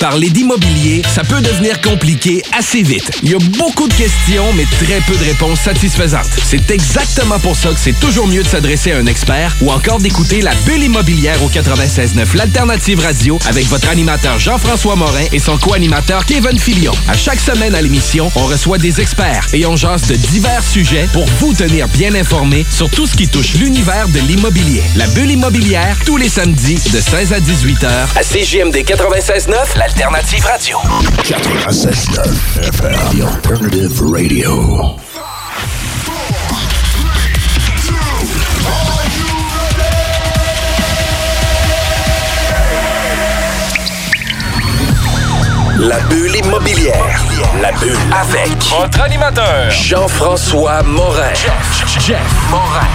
Parler d'immobilier, ça peut devenir compliqué assez vite. Il y a beaucoup de questions, mais très peu de réponses satisfaisantes. C'est exactement pour ça que c'est toujours mieux de s'adresser à un expert ou encore d'écouter la bulle immobilière au 96.9, l'alternative radio, avec votre animateur Jean-François Morin et son co-animateur Kevin Filion. À chaque semaine à l'émission, on reçoit des experts et on jase de divers sujets pour vous tenir bien informé sur tout ce qui touche l'univers de l'immobilier. La bulle immobilière, tous les samedis de 16 à 18 heures à CGMD 96.9, l'alternative radio. 96.9 FM, The Alternative Radio. La bulle immobilière. La bulle avec Votre animateur, Jean-François Morin. Jeff, Jeff Morin,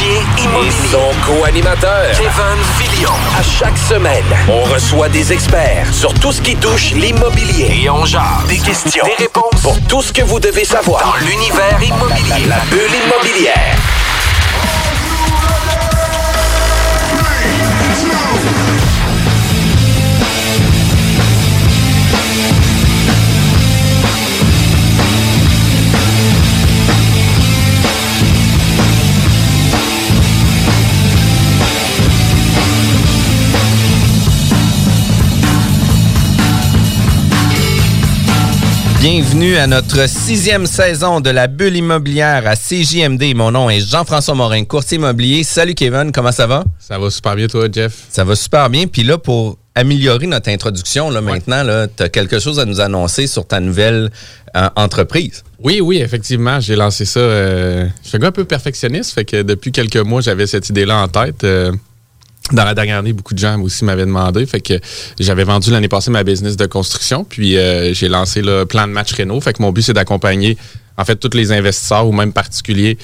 courtier immobilier. Et son co-animateur, Kevin Filion. À chaque semaine, on reçoit des experts sur tout ce qui touche l'immobilier. Et on jase des questions, des réponses pour tout ce que vous devez savoir dans l'univers immobilier. La bulle immobilière. Bienvenue à notre sixième saison de la bulle immobilière à CJMD. Mon nom est Jean-François Morin, courtier immobilier. Salut Kevin, comment ça va? Ça va super bien toi, Jeff. Ça va super bien. Puis là, pour améliorer notre introduction, là, maintenant, tu as quelque chose à nous annoncer sur ta nouvelle euh, entreprise. Oui, oui, effectivement. J'ai lancé ça. Euh, je suis un peu perfectionniste, fait que depuis quelques mois, j'avais cette idée-là en tête. Euh, dans la dernière année, beaucoup de gens aussi m'avaient demandé. Fait que j'avais vendu l'année passée ma business de construction, puis euh, j'ai lancé le plan de match Renault. Fait que mon but, c'est d'accompagner en fait tous les investisseurs ou même particuliers,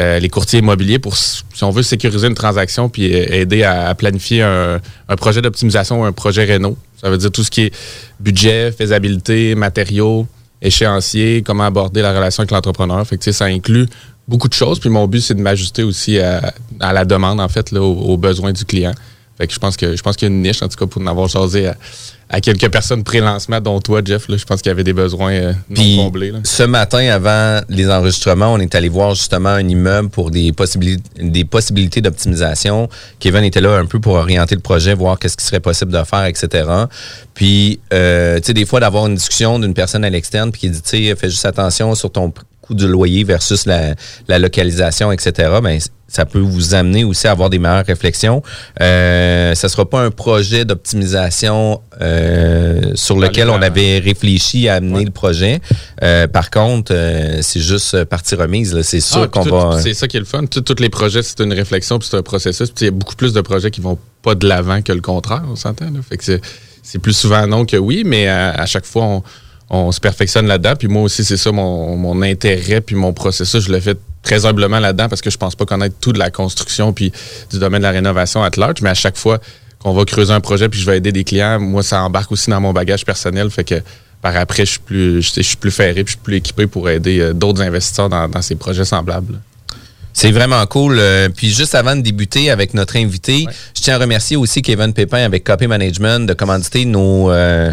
euh, les courtiers immobiliers pour, si on veut, sécuriser une transaction puis euh, aider à, planifier un, projet d'optimisation ou un projet Renault. Ça veut dire tout ce qui est budget, faisabilité, matériaux, échéancier, comment aborder la relation avec l'entrepreneur. Fait que ça inclut beaucoup de choses. Puis mon but, c'est de m'ajuster aussi à, la demande, en fait, là, aux, besoins du client. Fait que je pense que je pense qu'il y a une niche, en tout cas, pour en avoir jasé à, quelques personnes pré-lancement, dont toi, Jeff. Là, je pense qu'il y avait des besoins euh, non comblés. Ce matin, avant les enregistrements, on est allé voir justement un immeuble pour des possibilités des possibilités d'optimisation. Kevin était là un peu pour orienter le projet, voir qu'est-ce qui serait possible de faire, etc. Puis, euh, tu sais, des fois, d'avoir une discussion d'une personne à l'externe puis qui dit, tu sais, fais juste attention sur ton du loyer versus la, localisation, etc., ben, ça peut vous amener aussi à avoir des meilleures réflexions. Euh, ça ne sera pas un projet d'optimisation euh, sur lequel on avait réfléchi à amener le projet. Euh, par contre, c'est juste partie remise. C'est sûr ah, qu'on va... C'est ça qui est le fun. Tous les projets, c'est une réflexion, puis c'est un processus. Il y a beaucoup plus de projets qui vont pas de l'avant que le contraire, on s'entend. Fait que c'est plus souvent non que oui, mais à chaque fois, on on se perfectionne là-dedans. Puis moi aussi, c'est ça mon, intérêt, puis mon processus. Je le fais très humblement là-dedans parce que je pense pas connaître tout de la construction puis du domaine de la rénovation à large. Mais à chaque fois qu'on va creuser un projet puis je vais aider des clients, moi, ça embarque aussi dans mon bagage personnel. Fait que par après, je suis plus, je, suis plus ferré puis je suis plus équipé pour aider euh, d'autres investisseurs dans, ces projets semblables. C'est vraiment cool. Euh, puis juste avant de débuter avec notre invité, je tiens à remercier aussi Kevin Pépin avec Copy Management de commanditer nos, euh,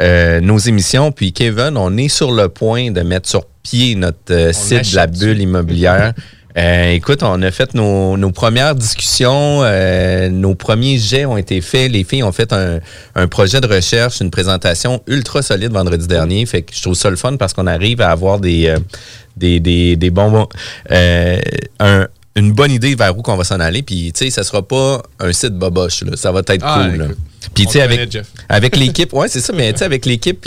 euh, nos émissions. Puis Kevin, on est sur le point de mettre sur pied notre site de la bulle immobilière. écoute, on a fait nos, premières discussions, nos premiers jets ont été faits. Les filles ont fait un, un, projet de recherche, une présentation ultra solide vendredi dernier. Fait que je trouve ça le fun parce qu'on arrive à avoir des, des, des, des bons. Euh, une bonne idée vers où qu'on va s'en aller. Puis, tu sais, ça sera pas un site boboche. Là. Ça va être ah, cool. Puis, tu sais, avec, avec l'équipe, ouais, c'est ça, mais tu sais, avec l'équipe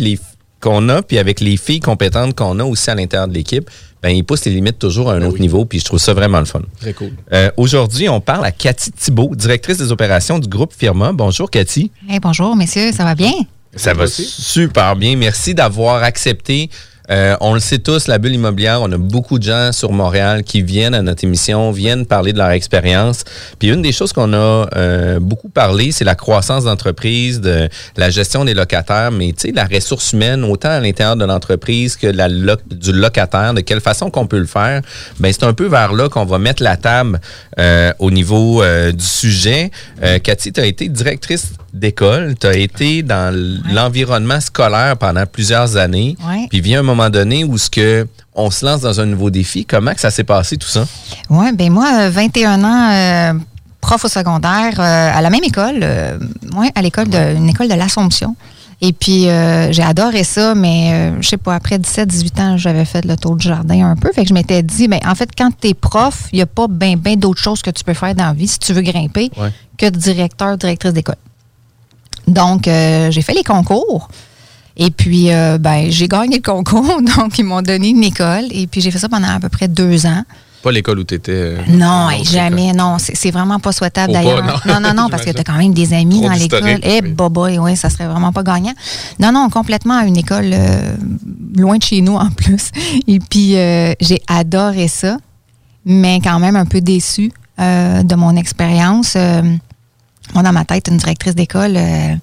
qu'on a, puis avec les filles compétentes qu'on a aussi à l'intérieur de l'équipe, ben, ils poussent les limites toujours à un ben autre niveau, puis je trouve ça vraiment le fun. Très cool. Euh, aujourd'hui, on parle à Cathy Thibault, directrice des opérations du groupe Firma. Bonjour, Cathy. bonjour, messieurs, ça va bien? Ça, va super bien. Merci d'avoir accepté euh, on le sait tous, la bulle immobilière, on a beaucoup de gens sur Montréal qui viennent à notre émission, viennent parler de leur expérience. Puis une des choses qu'on a euh, beaucoup parlé, c'est la croissance d'entreprise, de la gestion des locataires, mais tu sais, la ressource humaine, autant à l'intérieur de l'entreprise que du locataire, de quelle façon qu'on peut le faire. Ben c'est un peu vers là qu'on va mettre la table euh, au niveau du sujet. Cathy, tu as été directrice d'école, tu as été dans l'environnement scolaire pendant plusieurs années. Ouais. Puis vient un moment donné où ce que on se lance dans un nouveau défi. Comment que ça s'est passé tout ça? Oui, ben moi, euh, 21 ans, euh, prof au secondaire, euh, à la même école, euh, ouais, à l'école de, une école de l'Assomption. Et puis, euh, j'ai adoré ça, mais euh, je sais pas, après 17-18 ans, j'avais fait le tour du jardin un peu. Fait que je m'étais dit, ben, en fait, quand tu es prof, il n'y a pas bien ben, d'autres choses que tu peux faire dans la vie si tu veux grimper Ouais. que de directeur, directrice d'école. Donc, euh, j'ai fait les concours. Et puis, euh, ben, j'ai gagné le concours. Donc, ils m'ont donné une école. Et puis, j'ai fait ça pendant à peu près deux ans. Pas l'école où tu étais. Non, hey, jamais, non. C'est vraiment pas souhaitable d'ailleurs. non. Non, non, non, parce que tu as quand même des amis Trop dans l'école. Eh, oui. boboy, oui, ça serait vraiment pas gagnant. Non, non, complètement à une école euh, loin de chez nous en plus. Et puis, euh, j'ai adoré ça, mais quand même un peu déçue euh, de mon expérience. Moi, dans ma tête, une directrice d'école, euh,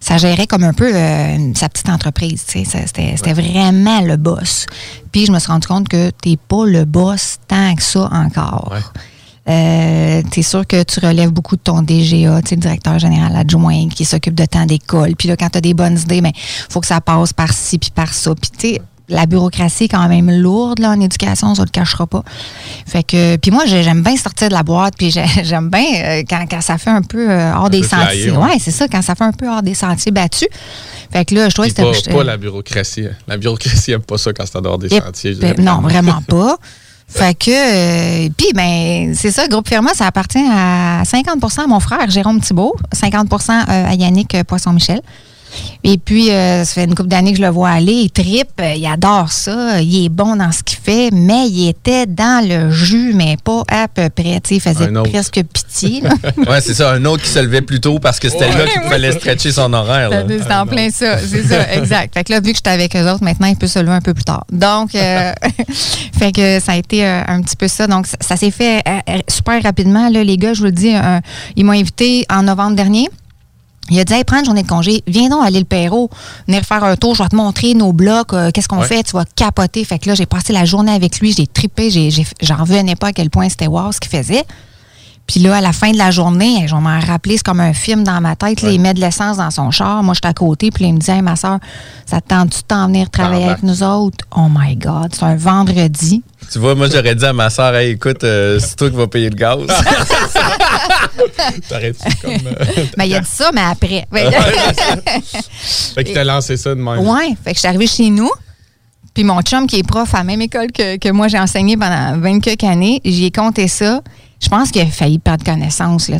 ça gérait comme un peu euh, sa petite entreprise. tu C'était vraiment le boss. Puis je me suis rendu compte que t'es pas le boss tant que ça encore. Ouais. Euh, t'es sûr que tu relèves beaucoup de ton DGA, tu le directeur général adjoint qui s'occupe de temps d'école. Puis là, quand tu as des bonnes idées, il faut que ça passe par ci puis par ça. Puis tu sais, la bureaucratie est quand même lourde là, en éducation, ça ne le cachera pas. Fait que, puis moi, j'ai- j'aime bien sortir de la boîte, puis j'ai- j'aime bien euh, quand, quand ça fait un peu euh, hors des peu flyer, sentiers. ouais. Ouais, c'est ça, quand ça fait un peu hors des sentiers battus. Fait que là, je trouvais que pas, c'était. pas la bureaucratie. La bureaucratie aime pas ça quand c'est en dehors des sentiers. Ben, non, vraiment pas. Fait que, euh, puis, ben, c'est ça, Groupe Firma, ça appartient à 50% à mon frère, Jérôme Thibault, 50% euh, à Yannick euh, Poisson-Michel. Et puis, euh, ça fait une couple d'années que je le vois aller. Il tripe, euh, il adore ça. Il est bon dans ce qu'il fait, mais il était dans le jus, mais pas à peu près. Il faisait presque pitié. Ouais, c'est ça. Un autre qui se levait plus tôt parce que c'était là qu'il fallait stretcher son horaire. C'est en plein ça, c'est ça, exact. Fait que là, vu que j'étais avec eux autres, maintenant, il peut se lever un peu plus tard. Donc, euh, fait que ça a été euh, un petit peu ça. Donc, ça, ça s'est fait super rapidement. Là, les gars, je vous le dis, ils m'ont invité en novembre dernier. Il a dit, hey, prends une journée de congé, viens donc à l'île Perrault, venir faire un tour, je vais te montrer nos blocs, euh, qu'est-ce qu'on Ouais. fait, tu vas capoter. Fait que là, j'ai passé la journée avec lui, j'ai j'ai- j'en revenais pas à quel point c'était wow ce qu'il faisait. Puis là, à la fin de la journée, je vais m'en rappeler, c'est comme un film dans ma tête. Là, il met de l'essence dans son char. Moi, j'étais à côté. Puis là, il me dit, hey, ma soeur, ça te tente-tu de t'en venir travailler avec nous autres? Oh my God, c'est un vendredi. Tu vois, moi, j'aurais dit à ma soeur, hey, écoute, euh, c'est toi qui vas payer le gaz. T'arrêtes-tu comme. euh, Mais il a dit ça, mais après. fait qu'il t'a lancé ça de même. Ouais, fait que je suis arrivée chez nous. Puis mon chum, qui est prof à la même école que, que moi, j'ai enseigné pendant 20 quelques années, j'y ai compté ça. Je pense qu'il a failli perdre connaissance. Là.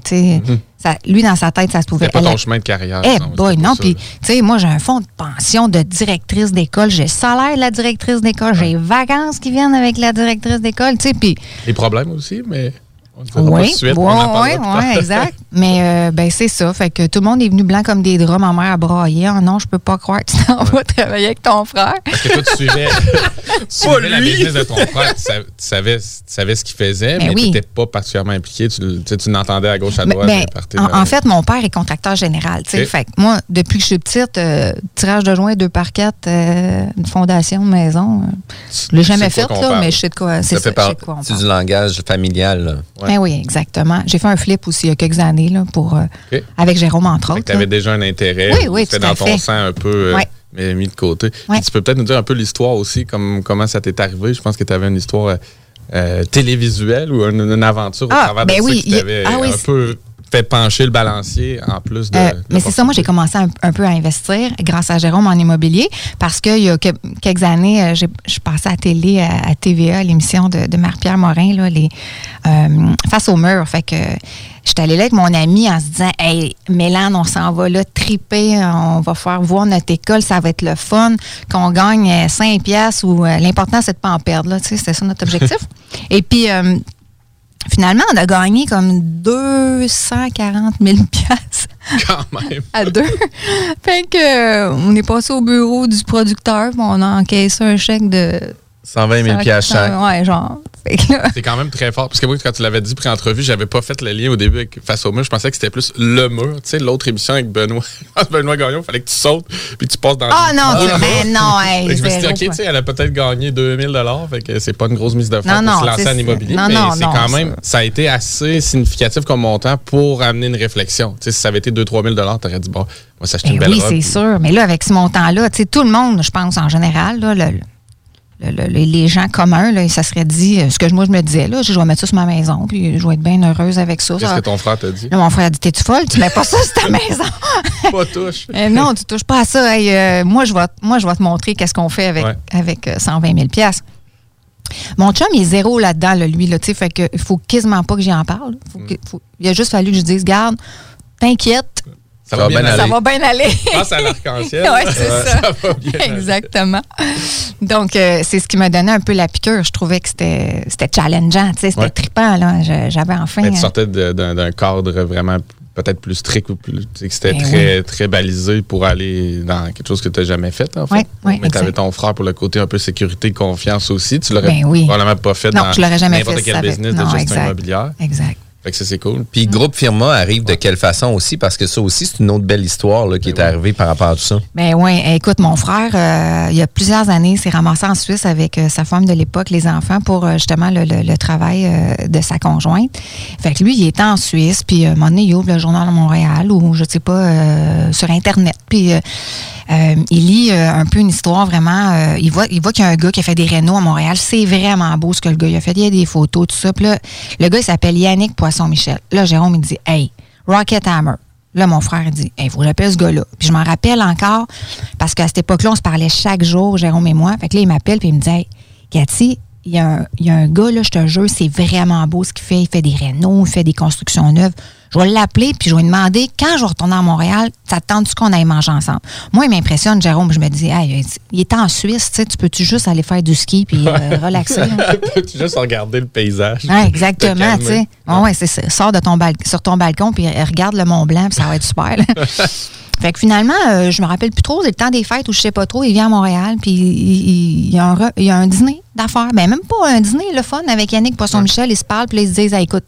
Ça- lui, dans sa tête, ça se pouvait. C'était pas ton a- chemin de carrière. Eh non, boy, non. Puis, tu sais, moi, j'ai un fonds de pension de directrice d'école. J'ai salaire de la directrice d'école. J'ai vacances qui viennent avec la directrice d'école. Tu sais, puis Les problèmes aussi, mais. On ne dira pas oui, tout de suite. oui, oui, exact. Mais euh, ben c'est ça. Fait que tout le monde est venu blanc comme des draps. Ma mère a braillé. Ah non, je peux pas croire que tu t'en vas travailler avec ton frère. Parce que toi, tu suivais, tu suivais la business de ton frère. Tu savais, tu savais, tu savais ce qu'il faisait, Ben mais oui. tu n'étais pas particulièrement impliqué. Tu, tu sais, tu l'entendais à gauche, à Ben, droite. ben, en, fait, mon père est contracteur général. tu sais. Ok. Fait que moi, depuis que je suis petite, euh, tirage de joints, deux par quatre, euh, une fondation, une maison. euh, je l'ai jamais fait, là, parle. mais je sais de quoi, c'est Ça ça, fait je sais de quoi on partie parle. du langage familial. Ouais. Ben oui, exactement. J'ai fait un flip aussi il y a quelques années là, pour, euh, avec Jérôme, entre autres. tu avais déjà un intérêt. Oui, oui, C'était dans ton fait. sang un peu euh, Ouais. mis de côté. Ouais. tu peux peut-être nous dire un peu l'histoire aussi, comme, comment ça t'est arrivé? Je pense que tu avais une histoire euh, euh, télévisuelle ou une, une aventure Ah, au travers ben de oui, ça y ah oui, un peu fait pencher le balancier en plus de. Euh, mais c'est ça, moi j'ai commencé un, un peu à investir grâce à Jérôme en immobilier parce qu'il y a que- quelques années, euh, je passais à télé, à, à TVA, à l'émission de, de Marie-Pierre Morin, là, les, euh, Face au mur. Fait que j'étais allée là avec mon ami en se disant Hey, Mélane, on s'en va là, triper, on va faire voir notre école, ça va être le fun, qu'on gagne euh, 5 piastres ou l'important c'est de pas en perdre. Là, tu sais, C'était ça notre objectif. Et puis, euh, finalement, on a gagné comme 240 000 piastres Quand même. à deux. fait que euh, on est passé au bureau du producteur, on a encaissé un chèque de 120 000 piastres chaque. Ouais, genre. C'est quand même très fort. Parce que moi, quand tu l'avais dit pré-entrevue, j'avais pas fait le lien au début avec Face au mur. Je pensais que c'était plus le mur. Tu sais, l'autre émission avec Benoît. Benoît Gagnon, il fallait que tu sautes puis tu passes dans Ah le- non, mur. ben non, hey, je me suis dit, OK, tu sais, elle a peut-être gagné 2000 Fait que c'est pas une grosse mise de fonds Non, pour non, se lancer en immobilier. non, mais non, c'est non, quand ça- même, ça a été assez significatif comme montant pour amener une réflexion. Tu sais, si ça avait été 2-3 000 t'aurais dit, bon, moi, s'acheter Ben une belle oui, robe. c'est sûr. Mais là, avec ce montant-là, tu sais, tout le monde, je pense, en général, là, le- le- le- le- les gens communs, là, ça serait dit, euh, ce que moi, je me disais, là, je vais mettre ça sur ma maison, puis je vais être bien heureuse avec ça. Qu'est-ce que ton frère t'a dit? Là, mon frère a dit, t'es-tu folle? Tu mets pas ça sur ta maison. Pas touche. Euh, non, tu touches pas à ça. Hey, euh, moi, je vais, moi, je vais te montrer qu'est-ce qu'on fait avec, Ouais. avec euh, 120 000 piastres. Mon chum, il est zéro là-dedans, là, lui. Là, fait que faut quasiment pas que j'y en parle. Faut que- faut- il a juste fallu que je dise, garde, t'inquiète, Ça va bien aller. ça va bien aller. Pense à l'arc-en-ciel. Ouais, c'est ça. va bien aller. Exactement. Donc, euh, c'est ce qui m'a donné un peu la piqûre. Je trouvais que c'était c'était challengeant, tu sais, c'était Ouais. trippant. J'avais enfin... Mais tu euh, sortais d'un cadre vraiment peut-être plus strict ou plus. tu sais, que C'était Ben très, très balisé pour aller dans quelque chose que tu n'as jamais fait, en fait. Ouais, ouais, Mais tu avais ton frère pour le côté un peu sécurité, confiance aussi. Tu l'aurais Ben oui. probablement pas fait Non, dans je l'aurais jamais n'importe quel ça business non, de gestion exact. immobilière. Exact. Fait que ça, c'est cool. Puis Groupe Firma arrive de quelle façon aussi? Parce que ça aussi, c'est une autre belle histoire là, qui est arrivée par rapport à tout ça. Ben oui, écoute, mon frère, euh, il y a plusieurs années, s'est ramassé en Suisse avec euh, sa femme de l'époque, les enfants, pour euh, justement le, le- le travail euh, de sa conjointe. Fait que lui, il était en Suisse, puis euh, à un moment donné, il ouvre le journal de Montréal ou je sais pas, euh, sur Internet, puis euh, il lit euh, un peu une histoire vraiment. euh, il voit, il voit qu'il y a un gars qui a fait des rénaux à Montréal. C'est vraiment beau ce que le gars a fait. Il y a des photos, tout ça. Puis là, le gars, il s'appelle Yannick Poisson-Michel. Là, Jérôme, il dit Hey, Rocket Hammer. Là, mon frère il dit Il faut que j'appelle ce gars-là. Puis je m'en rappelle encore parce qu'à cette époque-là, on se parlait chaque jour, Jérôme et moi. Fait que là, il m'appelle puis il me dit Hey, Cathy, il y, a un, il y a un gars, là, je te jure, c'est vraiment beau ce qu'il fait. Il fait des rénaux, il fait des constructions neuves. Je vais l'appeler, puis je vais lui demander, quand je vais retourner à Montréal, ça te tente-tu qu'on aille manger ensemble? Moi, il m'impressionne, Jérôme. Je me dis, hey, il est en Suisse, tu peux-tu juste aller faire du ski puis euh, relaxer? là? tu juste regarder le paysage? Ouais, exactement, tu sais. Ouais, ouais, c'est ça. Sors de ton sur ton balcon puis euh, regarde le Mont Blanc, puis ça va être super. fait que finalement, euh, je me rappelle plus trop, c'est le temps des fêtes ou je sais pas trop, il vient à Montréal puis il, y, a un a dîner d'affaires. Ben même pas un dîner, le fun avec Yannick Poisson-Michel, ils se parlent puis ils se disent, Ah, écoute,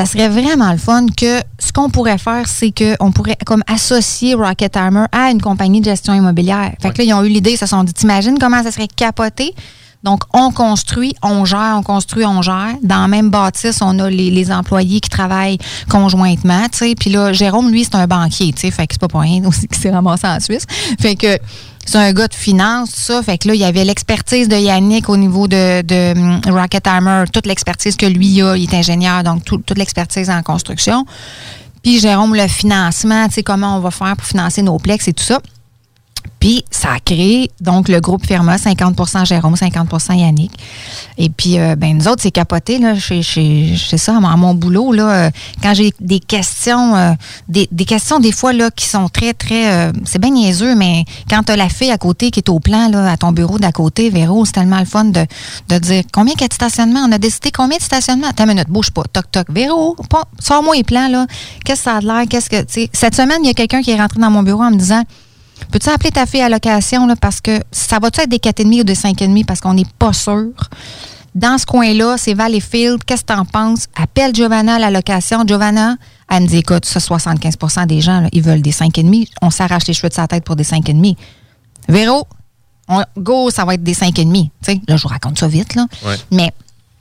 ça serait vraiment le fun que ce qu'on pourrait faire, c'est qu'on pourrait comme associer Rocket Armor à une compagnie de gestion immobilière. Fait que là, ils ont eu l'idée, ils se sont dit, t'imagines comment ça serait capoté? Donc, on construit, on gère, on construit, on gère. Dans la même bâtisse, on a les, les employés qui travaillent conjointement, tu sais. Puis là, Jérôme, lui, c'est un banquier, tu sais. Fait que c'est pas pour rien aussi qu'il s'est ramassé en Suisse. Fait que c'est un gars de finance, ça. Fait que là, il y avait l'expertise de Yannick au niveau de, de hum, Rocket Armor, toute l'expertise que lui a. Il est ingénieur, donc tout- toute l'expertise en construction. Puis Jérôme, le financement, tu sais, comment on va faire pour financer nos plex et tout ça. Puis, ça a créé, donc, le groupe Firma, 50% Jérôme, 50% Yannick. Et puis, euh, ben, nous autres, c'est capoté, là, chez ça, à mon, boulot, là, euh, quand j'ai des questions, euh, des, questions, des fois, là, qui sont très, très, euh, c'est bien niaiseux, mais quand tu as la fille à côté qui est au plan, là, à ton bureau d'à côté, Véro, c'est tellement le fun de, de dire combien qu'il y a de stationnement. On a décidé combien de stationnement. Attends une minute, bouge pas. Toc, toc. Véro, sors-moi les plans, là. Qu'est-ce que ça a de l'air? Qu'est-ce que, tu cette semaine, il y a quelqu'un qui est rentré dans mon bureau en me disant, Peux-tu appeler ta fille à location là, parce que ça va-tu être des 4,5 ou des 5,5 parce qu'on n'est pas sûr? Dans ce coin-là, c'est Valleyfield. Qu'est-ce que tu en penses? Appelle Giovanna à la location. Giovanna, elle me dit écoute, ça, 75% des gens, là, ils veulent des 5,5. On s'arrache les cheveux de sa tête pour des 5,5. Véro, on- go, ça va être des 5,5. Tu sais, là, je vous raconte ça vite, là. Ouais. Mais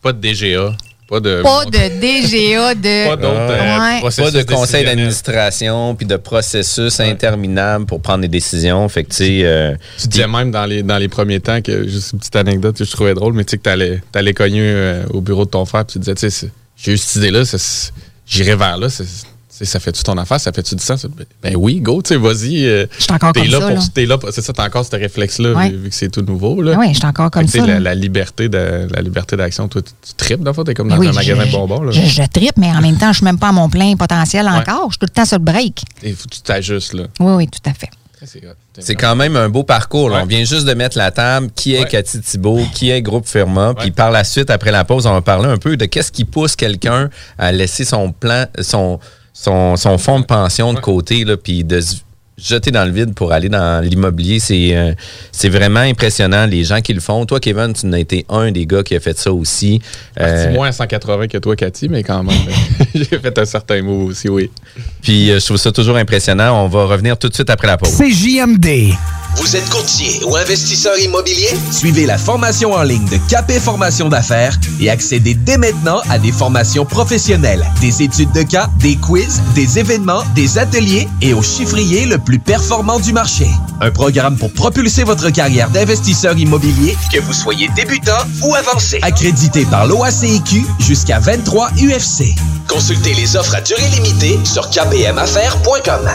Pas de DGA. Pas de. pas de DGA, de. Pas d'autres. euh, Ouais. Pas de conseil d'administration puis de processus interminable pour prendre des décisions. Fait que, tu sais, euh, Tu disais même dans les, dans les premiers temps que, juste une petite anecdote que je trouvais drôle, mais tu sais que t'allais allais cogner euh, au bureau de ton frère puis tu disais, tu sais, j'ai eu cette idée-là, j'irai vers là, c'est- ça fait-tu ton affaire, ça fait-tu du sens? Ben oui, go, tu sais, vas-y. euh, Je suis encore T'es comme là ça. pour. là. T'es là pour- c'est ça, t'as encore ce réflexe-là, Ouais. vu, que c'est tout nouveau. Là. Oui, je suis encore comme Fait ça. la, liberté de la liberté d'action, toi, tu, tu tripes, dans le fond, t'es comme dans Oui, un magasin de bonbons. Là. Je, je trippe, mais en même temps, je suis même pas à mon plein potentiel encore. Je suis tout le temps sur le break. Et faut que tu t'ajustes, là. Oui, oui, tout à fait. C'est quand même un beau parcours. Ouais. On vient juste de mettre la table. Qui est Ouais. Cathy Thibault? Qui est Groupe Firma? Puis par la suite, après la pause, on va parler un peu de qu'est-ce qui pousse quelqu'un à laisser son plan, son, son, son fonds de pension de côté, là, puis de se- jeter dans le vide pour aller dans l'immobilier. C'est euh, c'est vraiment impressionnant, les gens qui le font. Toi, Kevin, tu n'as été un des gars qui a fait ça aussi. C'est Euh, moins à 180 que toi, Cathy, mais quand même. J'ai fait un certain mot aussi, oui. puis euh, je trouve ça toujours impressionnant. On va revenir tout de suite après la pause. C'est JMD. Vous êtes courtier ou investisseur immobilier? Suivez la formation en ligne de Capé Formation d'affaires et accédez dès maintenant à des formations professionnelles, des études de cas, des quiz, des événements, des ateliers et au chiffrier le plus performant du marché. Un programme pour propulser votre carrière d'investisseur immobilier, Que vous soyez débutant ou avancé. accrédité par l'OACIQ jusqu'à 23 UFC. Consultez les offres à durée limitée sur kbmaffaires.com.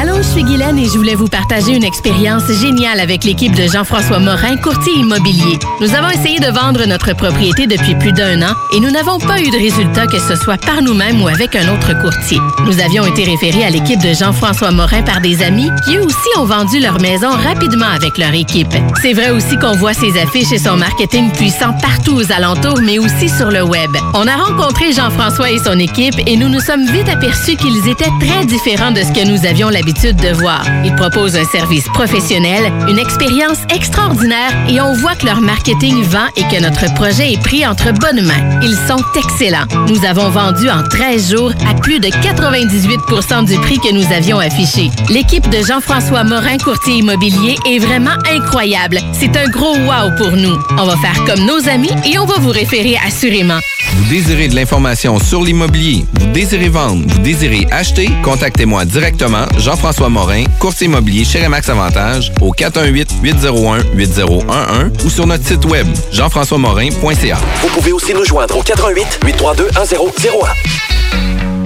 Allô, je suis Guylaine et je voulais vous partager une expérience géniale avec l'équipe de Jean-François Morin, courtier immobilier. Nous avons essayé de vendre notre propriété depuis plus d'un an et nous n'avons pas eu de résultat que ce soit par nous-mêmes ou avec un autre courtier. Nous avions été référés à l'équipe de Jean-François Morin par des amis qui eux aussi ont vendu leur maison rapidement avec leur équipe. C'est vrai aussi qu'on voit ses affiches et son marketing puissant partout aux alentours, mais aussi sur le web. On a rencontré Jean-François et son équipe et nous nous sommes vite aperçus qu'ils étaient très différents de ce que nous avions l'habitude de voir. Ils proposent un service professionnel, une expérience extraordinaire et on voit que leur marketing vend et que notre projet est pris entre bonnes mains. Ils sont excellents. Nous avons vendu en 13 jours à plus de 98% du prix que nous avions affiché. L'équipe de Jean-François Morin, courtier immobilier, est vraiment incroyable. C'est un gros wow pour nous. On va faire comme nos amis et on va vous référer assurément. Vous désirez de l'information sur l'immobilier, vous désirez vendre, vous désirez acheter, contactez-moi directement, Jean-François Morin, courtier immobilier chez Remax Avantage, au 418-801-8011 ou sur notre site web, jean-françois-morin.ca. Vous pouvez aussi nous joindre au 88 832 1001.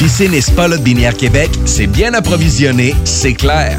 Piscine et Spa Binière Québec, c'est bien approvisionné, c'est clair.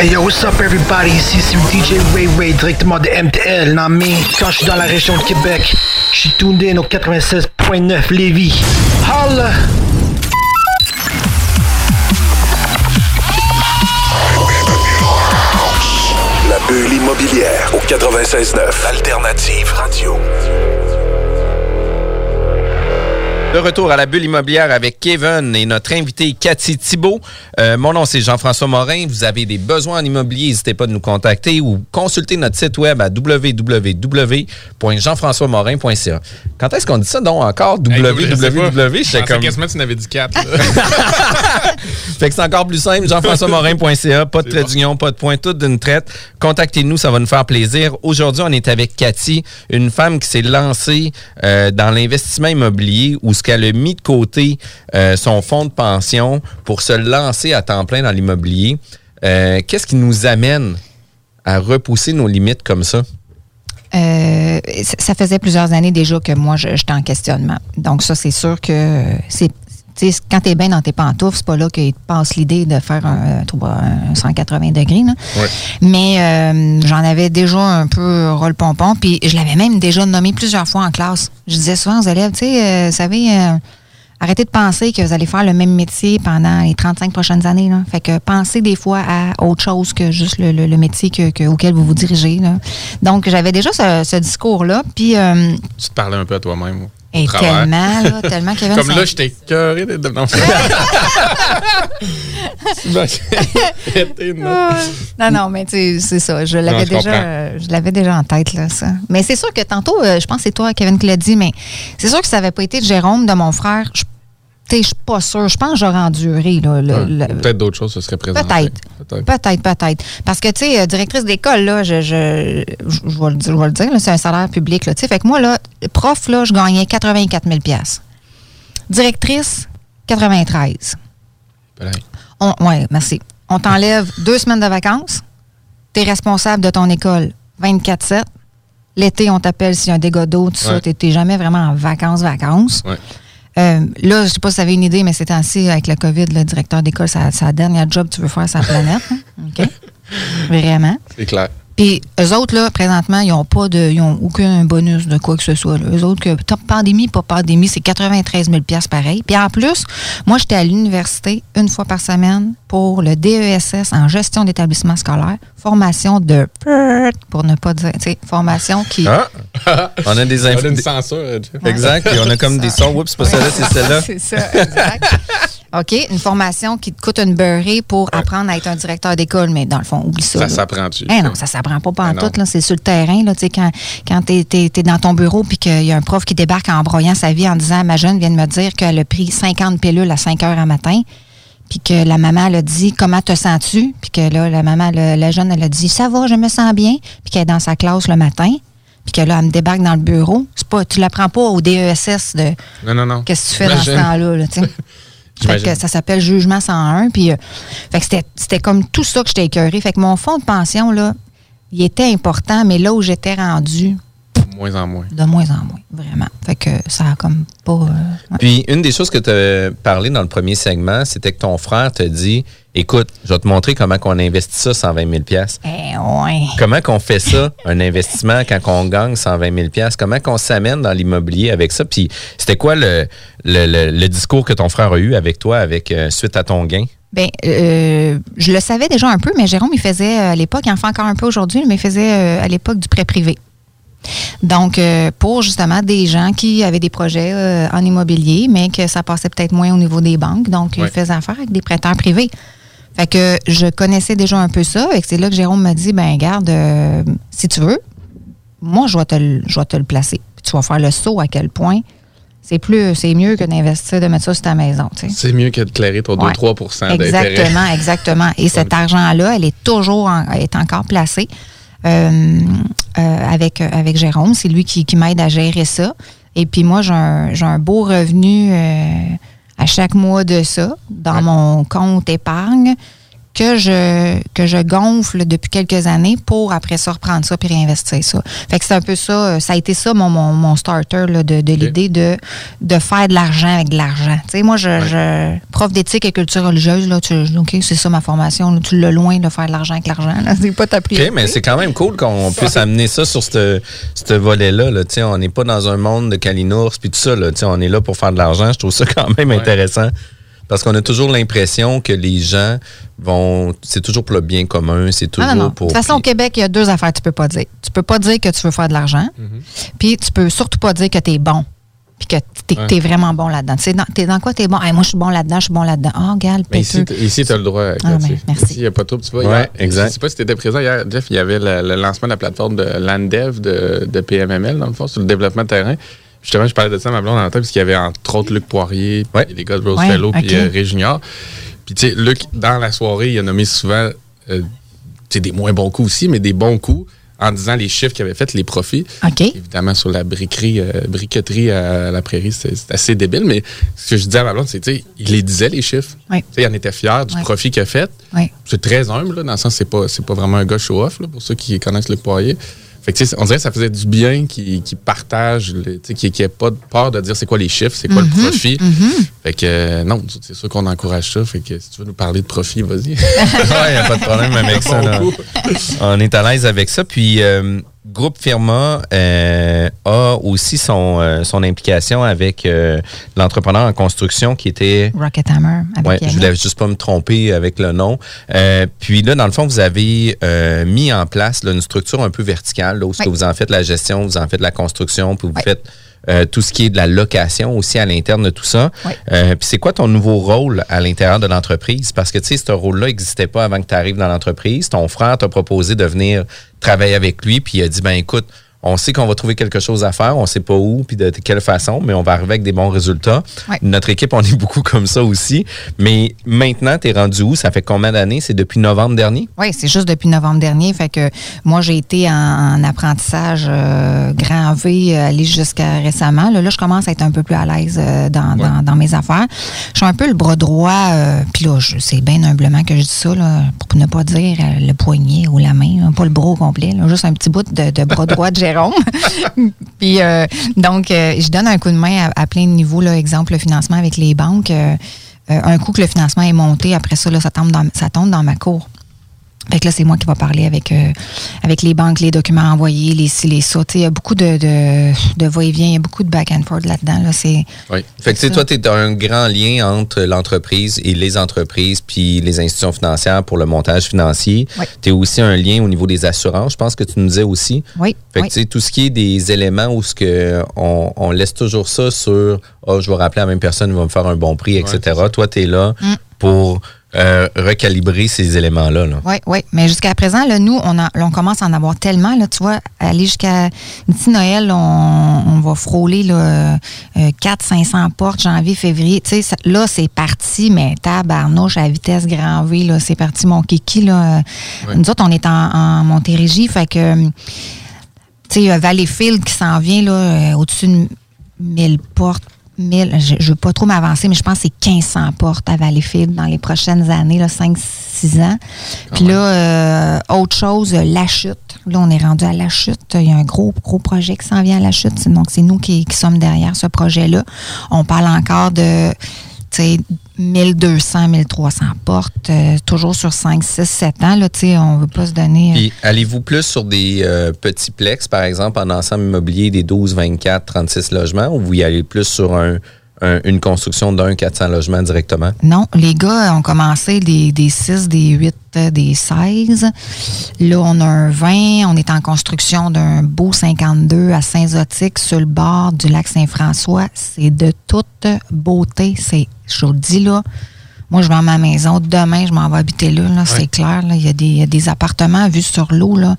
Hey yo, what's up everybody? Ici c'est DJ Ray Ray directement de MTL, non mais quand je suis dans la région de Québec, je suis tuned au 96.9 Lévis. Holla! La bulle immobilière au 96.9 Alternative Radio. De retour à la bulle immobilière avec Kevin et notre invité Cathy Thibault. Euh, mon nom c'est Jean-François Morin. Vous avez des besoins en immobilier, n'hésitez pas de nous contacter ou consulter notre site web à www.jean-françois-morin.ca. Quand est-ce qu'on dit ça donc encore Hey, je www? Je J'étais pensais comme... quasiment tu n'avais dit 4. Fait que c'est encore plus simple, jean-françois-morin.ca, pas de trait d'union, pas de point, tout d'une traite. Contactez-nous, ça va nous faire plaisir. Aujourd'hui, on est avec Cathy, une femme qui s'est lancée euh, dans l'investissement immobilier où qu'elle a mis de côté euh, son fonds de pension pour se lancer à temps plein dans l'immobilier. Euh, Qu'est-ce qui nous amène à repousser nos limites comme ça? Euh, ça- faisait plusieurs années déjà que moi, je- j'étais en questionnement. Donc, ça, c'est sûr que c'est. Quand tu es bien dans tes pantoufles, c'est pas là qu'il te passe l'idée de faire un, tu vois, un 180 degrés. là. Mais euh, j'en avais déjà un peu ras le pompon. Puis je l'avais même déjà nommé plusieurs fois en classe. Je disais souvent aux élèves, tu sais, euh, vous savez, euh, arrêtez de penser que vous allez faire le même métier pendant les 35 prochaines années. Là. Fait que pensez des fois à autre chose que juste le, le- le métier que- que- auquel vous vous dirigez. là. Donc, j'avais déjà ce, ce discours-là. Puis, euh, tu te parlais un peu à toi-même. Et tellement, là, tellement avait Comme une là, j'étais cœuré de. Non. Ah. Non, non, mais tu sais, c'est ça. Je l'avais déjà, euh, je l'avais déjà en tête, là, ça. Mais c'est sûr que tantôt, euh, je pense que c'est toi, Kevin, qui l'a dit, mais c'est sûr que ça n'avait pas été de Jérôme, de mon frère. Je, je suis pas sûre. Je pense que j'aurais enduré. Là, le- Ouais. le- Peut-être d'autres choses se seraient présentées. Peut-être. Peut-être. Peut-être. Parce que, tu sais, euh, directrice d'école, là, je, je, je, je vais le dire, je vais le dire, c'est un salaire public, là. Fait que moi, là, prof, là, je gagnais 84 000 Directrice, 93 On, ouais, merci. On t'enlève deux semaines de vacances. Tu es responsable de ton école 24-7. L'été, on t'appelle s'il y a un dégât d'eau, tout ça. Tu n'es jamais vraiment en vacances, vacances. Ouais. Euh, là, je sais pas si vous avez une idée, mais c'est temps-ci, avec le COVID, le directeur d'école, c'est la- c'est la dernière job que tu veux faire sur la planète. hein? OK? Vraiment. C'est clair. Puis eux autres, là, présentement, ils n'ont pas de. Ils ont aucun bonus de quoi que ce soit. Là. Eux autres, que pandémie, pas pandémie, c'est 93 000 pareil. Puis en plus, moi, j'étais à l'université une fois par semaine pour le DESS en gestion d'établissement scolaire. Formation de. Pour ne pas dire. Tu sais, formation qui. Ah! On a des On a inf- une censure. Exact. Puis on a comme des sons. Oups, c'est pas celle-là, c'est celle-là. C'est ça, exact. OK, une formation qui te coûte une beurrée pour apprendre à être un directeur d'école, mais dans le fond, oublie ça. Ça s'apprend-tu? Eh non, ça s'apprend pas Ben pantoute, là. C'est sur le terrain, là. Tu sais, quand, quand t'es, t'es- t'es dans ton bureau puis qu'il y a un prof qui débarque en broyant sa vie en disant Ma jeune vient de me dire qu'elle a pris 50 pilules à 5 heures à matin. Puis que la maman elle a dit Comment te sens-tu? Puis que là, la maman, le- la jeune, elle a dit Ça va, je me sens bien. Puis qu'elle est dans sa classe le matin. Puis que là, elle me débarque dans le bureau. C'est pas, tu l'apprends pas au DESS de Non, non, non. qu'est-ce que tu fais dans ce temps-là, là, tu sais. Fait que ça s'appelle Jugement 101. Puis, euh, fait que c'était, c'était comme tout ça que j'étais écœurée. Fait que mon fonds de pension, là, il était important, mais là où j'étais rendue, moins en moins. de moins en moins, vraiment. Fait que ça a comme pas. euh, ouais. Puis une des choses que tu as parlé dans le premier segment, c'était que ton frère te dit Écoute, je vais te montrer comment on investit ça 120 000 Eh, ouais. Comment qu'on fait ça, un investissement, quand on gagne 120 000 Comment qu'on s'amène dans l'immobilier avec ça? Puis c'était quoi le, le, le- le discours que ton frère a eu avec toi avec euh, suite à ton gain? Ben, euh, je le savais déjà un peu, mais Jérôme, il faisait euh, à l'époque, il en fait encore un peu aujourd'hui, mais il faisait euh, à l'époque du prêt privé. Donc, euh, pour justement des gens qui avaient des projets euh, en immobilier, mais que ça passait peut-être moins au niveau des banques. Donc, il Ouais. faisait affaire avec des prêteurs privés. Fait que je connaissais déjà un peu ça. Et c'est là que Jérôme m'a dit, ben garde, euh, si tu veux, moi, je vais te le, je vais te le placer. Puis tu vas faire le saut à quel point c'est plus, c'est mieux que d'investir, de mettre ça sur ta maison. tu sais. C'est mieux que de clairer ton Ouais. 2-3% d'intérêt. Exactement, exactement. Et cet argent-là, elle est toujours en- est encore placée euh, euh, avec, avec Jérôme. C'est lui qui, qui m'aide à gérer ça. Et puis moi, j'ai un, j'ai un beau revenu euh, à chaque mois de ça dans mon compte épargne que je, que je gonfle depuis quelques années pour après ça reprendre ça puis réinvestir ça. Fait que c'est un peu ça, euh, ça a été ça mon, mon, mon starter là, de, de l'idée de, de faire de l'argent avec de l'argent. Tu sais, moi, je, je prof d'éthique et culture religieuse, là, tu, OK, c'est ça ma formation, là, tu l'as loin de faire de l'argent avec l'argent. C'est pas ta priorité. OK, mais c'est quand même cool qu'on puisse amener ça sur ce volet-là. Là. Tu sais, On n'est pas dans un monde de calinours puis tout ça. Là. Tu sais, On est là pour faire de l'argent. Je trouve ça quand même intéressant. Parce qu'on a toujours l'impression que les gens vont. C'est toujours pour le bien commun. C'est toujours Ah non, non. De pour. toute façon, au Québec, il y a deux affaires que tu peux pas dire. Tu peux pas dire que tu veux faire de l'argent, puis tu peux surtout pas dire que tu es bon, puis que tu es, Ouais. vraiment bon là-dedans. Tu dans- T'es dans quoi tu es bon? Hey, moi, je suis bon là-dedans, je suis bon là-dedans. Ah, regarde, Mais ici, tu as le droit. Ah, ben, merci. Ici, il n'y a pas trop. Tu vois, Ouais, hier, exact. Je sais pas si tu étais présent hier, Jeff. Il y avait le, le lancement de la plateforme de Landev de, de PMML, dans le fond, sur le développement de terrain. Justement, je parlais de ça à ma blonde en temps, parce qu'il y avait entre autres Luc Poirier, Ouais. les gars de Rose Ouais, Fellow, puis euh, Ray Junior. Puis, tu sais, Luc, dans la soirée, il a nommé souvent euh, tu sais, des moins bons coups aussi, mais des bons coups en disant les chiffres qu'il avait fait, les profits. Évidemment, sur la briquerie, euh, briqueterie à la prairie, c'est assez débile, mais ce que je disais à ma blonde, c'est, tu sais, il les disait, les chiffres. Oui. Tu sais, il en était fier du profit qu'il a fait. Oui. C'est très humble, là, dans le sens, c'est pas, c'est pas vraiment un gars show-off, là, pour ceux qui connaissent Luc Poirier. Fait que, tu sais, on dirait que ça faisait du bien qu'il qu'il partage, le- tu sais, qu'il n'y ait pas de peur de dire c'est quoi les chiffres, c'est quoi le profit. Fait que, euh, non, c'est sûr qu'on encourage ça. Fait que si tu veux nous parler de profit, vas-y. Ouais, y a pas de problème avec ça. là. On est à l'aise avec ça. Puis, euh, Groupe Firma euh, a aussi son, euh, son implication avec euh, l'entrepreneur en construction qui était. Rocket Hammer Ouais, je voulais juste pas me tromper avec le nom. Euh, puis là, dans le fond, vous avez euh, mis en place là, une structure un peu verticale, là, où Oui. que vous en faites la gestion, vous en faites la construction, puis vous Oui. faites euh, tout ce qui est de la location aussi à l'interne de tout ça. Oui. Euh, puis c'est quoi ton nouveau rôle à l'intérieur de l'entreprise? Parce que, tu sais, ce rôle-là n'existait pas avant que tu arrives dans l'entreprise. Ton frère t'a proposé de venir travailler avec lui, puis il a dit, ben écoute, on sait qu'on va trouver quelque chose à faire, on sait pas où puis de quelle façon, mais on va arriver avec des bons résultats. Ouais. Notre équipe, on est beaucoup comme ça aussi. Mais maintenant, tu es rendu où? Ça fait combien d'années? C'est depuis novembre dernier? Oui, c'est juste depuis novembre dernier. Fait que moi, j'ai été en, en apprentissage euh, grand V, euh, aller jusqu'à récemment. Là, là, je commence à être un peu plus à l'aise euh, dans, dans- dans mes affaires. Je suis un peu le bras droit, euh, puis là, c'est bien humblement que je dis ça, là, pour ne pas dire le poignet ou la main, hein, pas le bras au complet, là, juste un petit bout de, de bras droit de Puis euh, donc, euh, je donne un coup de main à, plein de niveaux. Là, exemple, le financement avec les banques. euh, un coup que le financement est monté, après ça, là, ça, tombe ça tombe dans ma cour. Fait que là, c'est moi qui va parler avec, euh, avec les banques, les documents envoyés, les ci, les ça. Il y a beaucoup de, de, de va-et-vient, il y a beaucoup de back and forth là-dedans. Là. C'est, Oui. Fait que tu sais, ça. toi, tu es un grand lien entre l'entreprise et les entreprises puis les institutions financières pour le montage financier. Oui. Tu es aussi un lien au niveau des assurances, je pense que tu nous disais aussi. oui, Fait que oui. tu sais, tout ce qui est des éléments où ce que on, on laisse toujours ça sur oh, je vais rappeler à la même personne, il va me faire un bon prix, etc. Toi, tu es là Mm. pour euh, recalibrer ces éléments-là. Là. Oui, oui. Mais jusqu'à présent, là, nous, on, a, là, on commence à en avoir tellement. Là, tu vois, aller jusqu'à d'ici Noël, on, on va frôler là, euh, 400-500 portes, janvier, février. Tu sais, ça- là, c'est parti, mais tabarnouche à vitesse grand V, là, c'est parti, mon kiki. Là. Nous autres, on est en, en Montérégie, fait que, tu sais, il y a Valleyfield qui s'en vient là, euh, au-dessus de 1000 portes. 1000, je ne veux pas trop m'avancer, mais je pense que c'est 1500 portes à Valleyfield dans les prochaines années, 5-6 ans. Puis là, euh, autre chose, la chute. Là, on est rendu à la chute. Il y a un gros, gros projet qui s'en vient à la chute. Donc, c'est nous qui, qui sommes derrière ce projet-là. On parle encore de 1200, 1300 portes, euh, toujours sur 5, 6, 7 ans. On ne veut pas se donner. euh, Puis allez-vous plus sur des euh, petits plex, par exemple, en ensemble immobilier des 12, 24, 36 logements, ou vous y allez plus sur un, un- une construction d'un 400 logements directement? Non, les gars ont commencé des, des 6, des 8, euh, des 16. Là, on a un 20. On est en construction d'un beau 52 à Saint-Zotique sur le bord du lac Saint-François. C'est de toute beauté. C'est, je vous le dis là, moi, je vends ma maison. Demain, je m'en vais habiter là. là, C'est clair. là. Il, y a des, il y a des appartements vus sur l'eau là,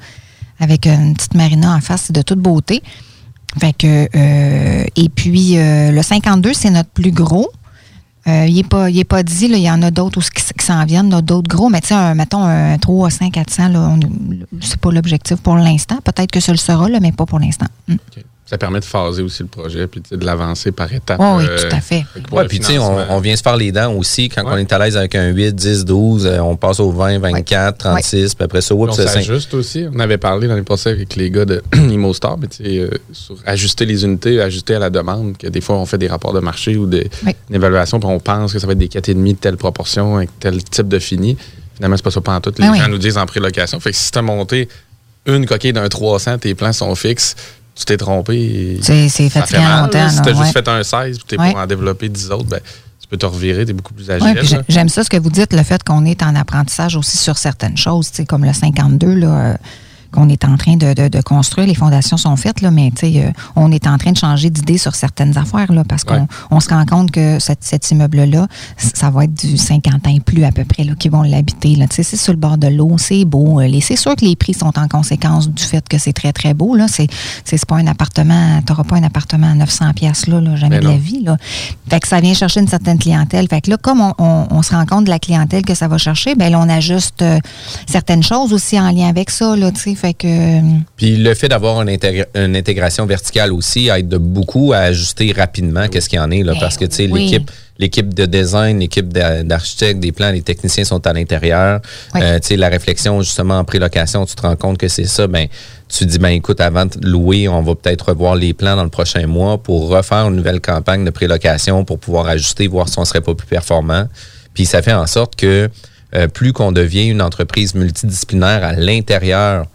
avec une petite marina en face. C'est de toute beauté. Euh, et puis, euh, le 52, c'est notre plus gros. Euh, il n'est pas, pas dit, il y en a d'autres qui, qui s'en viennent, d'autres gros, mais tu mettons un 3, 5, 400, là, on- c'est pas l'objectif pour l'instant. Peut-être que ça le sera, mais pas pour l'instant. Mm. Ça permet de phaser aussi le projet puis de l'avancer par étapes. Oh oui, euh, tout à fait. Ouais, puis tu sais, on, vient se faire les dents aussi. Quand Ouais. on est à l'aise avec un 8, 10, 12, euh, on passe au 20, 24, 36, puis après ça, oups, on c'est cinq. s'ajuste aussi. On avait parlé l'année passée avec les gars de ImoStar, mais tu sais, euh, sur ajuster les unités, ajuster à la demande, que des fois on fait des rapports de marché ou des, Oui. une évaluation, puis on pense que ça va être des 4,5 de telle proportion, avec tel type de fini. Finalement, c'est pas ça pas en tout. Les Ah gens oui. nous disent en prélocation. Fait que si tu as monté une coquille d'un 300, tes plans sont fixes, tu t'es trompé. C'est- fatigant fait mal, longtemps, là. Si tu as ouais. juste fait un 16 puis tu es Ouais. pour en développer 10 autres, ben, tu peux te revirer, tu es beaucoup plus agile. Ouais, j'aime ça ce que vous dites, le fait qu'on est en apprentissage aussi sur certaines choses, comme le 52, là, euh, qu'on est en train de, de- de construire. Les fondations sont faites, là, mais tu sais, euh, on est en train de changer d'idée sur certaines affaires, là, parce qu'on on se rend compte que cet, cet immeuble-là, ça va être du 50 ans et plus à peu près là, qui vont l'habiter. là. Tu sais, C'est sur le bord de l'eau, c'est beau. euh, les- C'est sûr que les prix sont en conséquence du fait que c'est très, très beau. là. C'est c'est- c'est pas un appartement, tu n'auras pas un appartement à 900 pièces là, là, jamais Mais de la vie. Là. Fait que ça vient chercher une certaine clientèle. Fait que là, comme on, on- on se rend compte de la clientèle que ça va chercher, ben là, on ajuste euh, certaines choses aussi en lien avec ça. Là, tu sais. Fait que, euh, Puis le fait d'avoir une, intégra- une intégration verticale aussi aide de beaucoup à ajuster rapidement qu'est-ce qu'il y en est. Là, Ben parce que tu sais, oui. l'équipe l'équipe de design, l'équipe d'a- d'architectes, des plans, les techniciens sont à l'intérieur. Oui. Euh, tu sais, la réflexion justement en prélocation, tu te rends compte que c'est ça. Ben, tu dis, ben écoute, avant de louer, on va peut-être revoir les plans dans le prochain mois pour refaire une nouvelle campagne de prélocation pour pouvoir ajuster, voir si on serait pas plus performant. Puis ça fait en sorte que euh, plus qu'on devient une entreprise multidisciplinaire à l'intérieur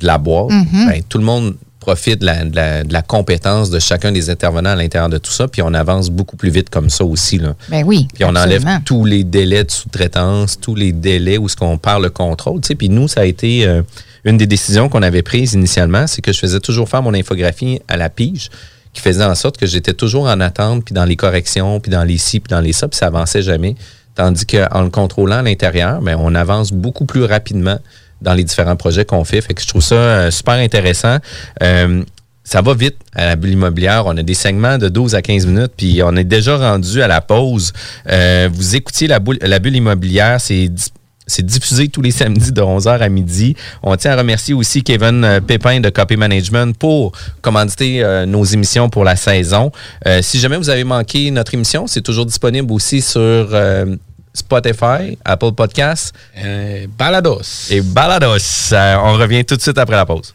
de la boîte, Mhm. ben, tout le monde profite de la, de la- de la compétence de chacun des intervenants à l'intérieur de tout ça, puis on avance beaucoup plus vite comme ça aussi. Là. ben oui. Puis on enlève tous les délais de sous-traitance, tous les délais où ce qu'on perd le contrôle. tu sais. Puis nous, ça a été euh, une des décisions qu'on avait prises initialement, c'est que je faisais toujours faire mon infographie à la pige, qui faisait en sorte que j'étais toujours en attente, puis dans les corrections, puis dans les ci, puis dans les ça, puis ça avançait jamais. Tandis qu'en le contrôlant à l'intérieur, ben, on avance beaucoup plus rapidement dans les différents projets qu'on fait. Fait que je trouve ça euh, super intéressant. Euh, ça va vite à la bulle immobilière. On a des segments de 12 à 15 minutes, puis on est déjà rendu à la pause. Euh, vous écoutiez la, boule- la bulle immobilière, c'est c'est diffusé tous les samedis de 11h à midi. On tient à remercier aussi Kevin euh, Pépin de Copy Management pour commanditer euh, nos émissions pour la saison. Euh, si jamais vous avez manqué notre émission, c'est toujours disponible aussi sur euh, Spotify, Apple Podcasts. Balados. Et Balados. Euh, on revient tout de suite après la pause.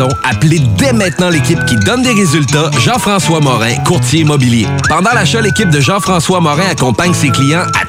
Appelez dès maintenant l'équipe qui donne des résultats, Jean-François Morin, courtier immobilier. Pendant l'achat, l'équipe de Jean-François Morin accompagne ses clients à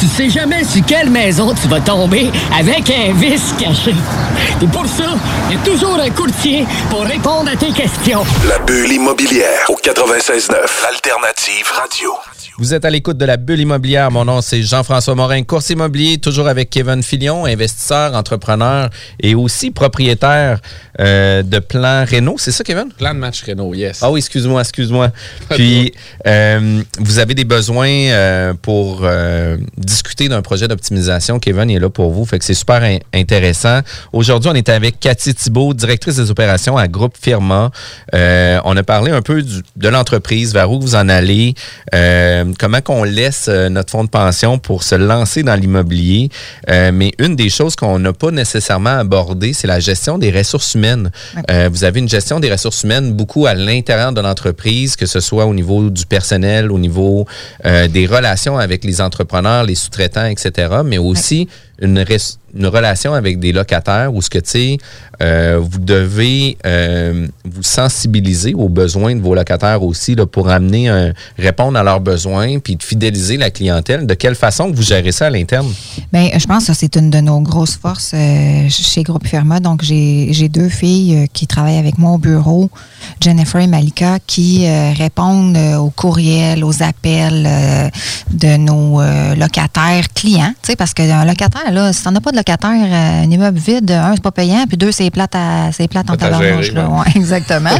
Tu sais jamais sur quelle maison tu vas tomber avec un vice caché. Et pour ça, il y a toujours un courtier pour répondre à tes questions. La bulle immobilière au 96.9, Alternative Radio. Vous êtes à l'écoute de la bulle immobilière. Mon nom, c'est Jean-François Morin, course immobilier, toujours avec Kevin Filion, investisseur, entrepreneur et aussi propriétaire euh, de Plan Renault. C'est ça, Kevin? Plan de match Renault, yes. Ah oui, excuse-moi, excuse-moi. Puis, euh, vous avez des besoins euh, pour discuter d'un projet d'optimisation. Kevin est là pour vous, fait que c'est super in- intéressant. Aujourd'hui, on est avec Cathy Thibault, directrice des opérations à Groupe Firma. On a parlé un peu du- de l'entreprise, vers où vous en allez, euh, comment qu'on laisse euh, notre fonds de pension pour se lancer dans l'immobilier? Euh, mais une des choses qu'on n'a pas nécessairement abordées, c'est la gestion des ressources humaines. Euh, vous avez une gestion des ressources humaines beaucoup à l'intérieur de l'entreprise, que ce soit au niveau du personnel, au niveau euh, des relations avec les entrepreneurs, les sous-traitants, etc., mais aussi une, une relation avec des locataires où ce que tu sais, euh, vous devez euh, vous sensibiliser aux besoins de vos locataires aussi là, pour amener répondre à leurs besoins puis de fidéliser la clientèle. De quelle façon vous gérez ça à l'interne? Bien, je pense que c'est une de nos grosses forces euh, chez Groupe Firma. Donc, j'ai j'ai deux filles euh, qui travaillent avec moi au bureau, Jennifer et Malika, qui euh, répondent euh, aux courriels, aux appels euh, de nos locataires clients. Tu sais, parce qu'un locataire, là, si t'en as pas de locataire, un immeuble vide, un, c'est pas payant, puis deux, c'est plate, à, c'est plate en tabarnouche. ouais. Exactement.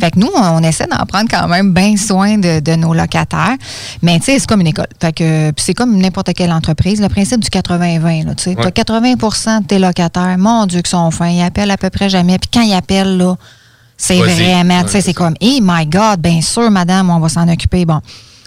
fait que nous, on essaie d'en prendre quand même bien soin de, de nos locataires. Mais tu sais, c'est comme une école. Fait que c'est comme n'importe quelle entreprise. Le principe du 80-20, là, tu sais. Ouais. T'as 80 de tes locataires, mon Dieu, qui sont fins. Ils appellent à peu près jamais. Puis quand ils appellent, là, c'est vraiment, tu sais, c'est comme, hey my God, bien sûr, madame, on va s'en occuper. Bon.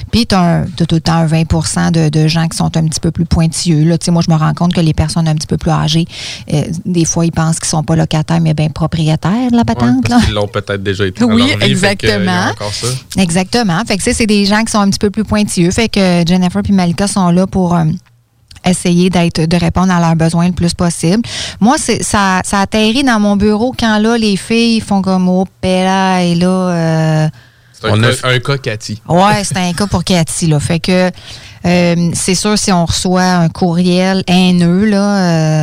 Puis, tu as, tout le temps un 20 de, de gens qui sont un petit peu plus pointilleux. Là. Tu sais, Moi, je me rends compte que les personnes un petit peu plus âgées, euh, des fois, ils pensent qu'ils sont pas locataires, mais bien propriétaires de la patente. là. Qu'ils l'ont peut-être déjà été. Oui, leur vie, fait que, exactement. a encore ça. Exactement. Fait que, c'est des gens qui sont un petit peu plus pointilleux. Fait que Jennifer et Malika sont là pour euh, essayer d'être de répondre à leurs besoins le plus possible. Moi, c'est ça, ça atterrit dans mon bureau quand là, les filles font comme oh, là, et là. euh, C'est un, cas- un cas Cathy. Ouais, c'est un cas pour Cathy. Là. Fait que euh, c'est sûr, si on reçoit un courriel haineux, là,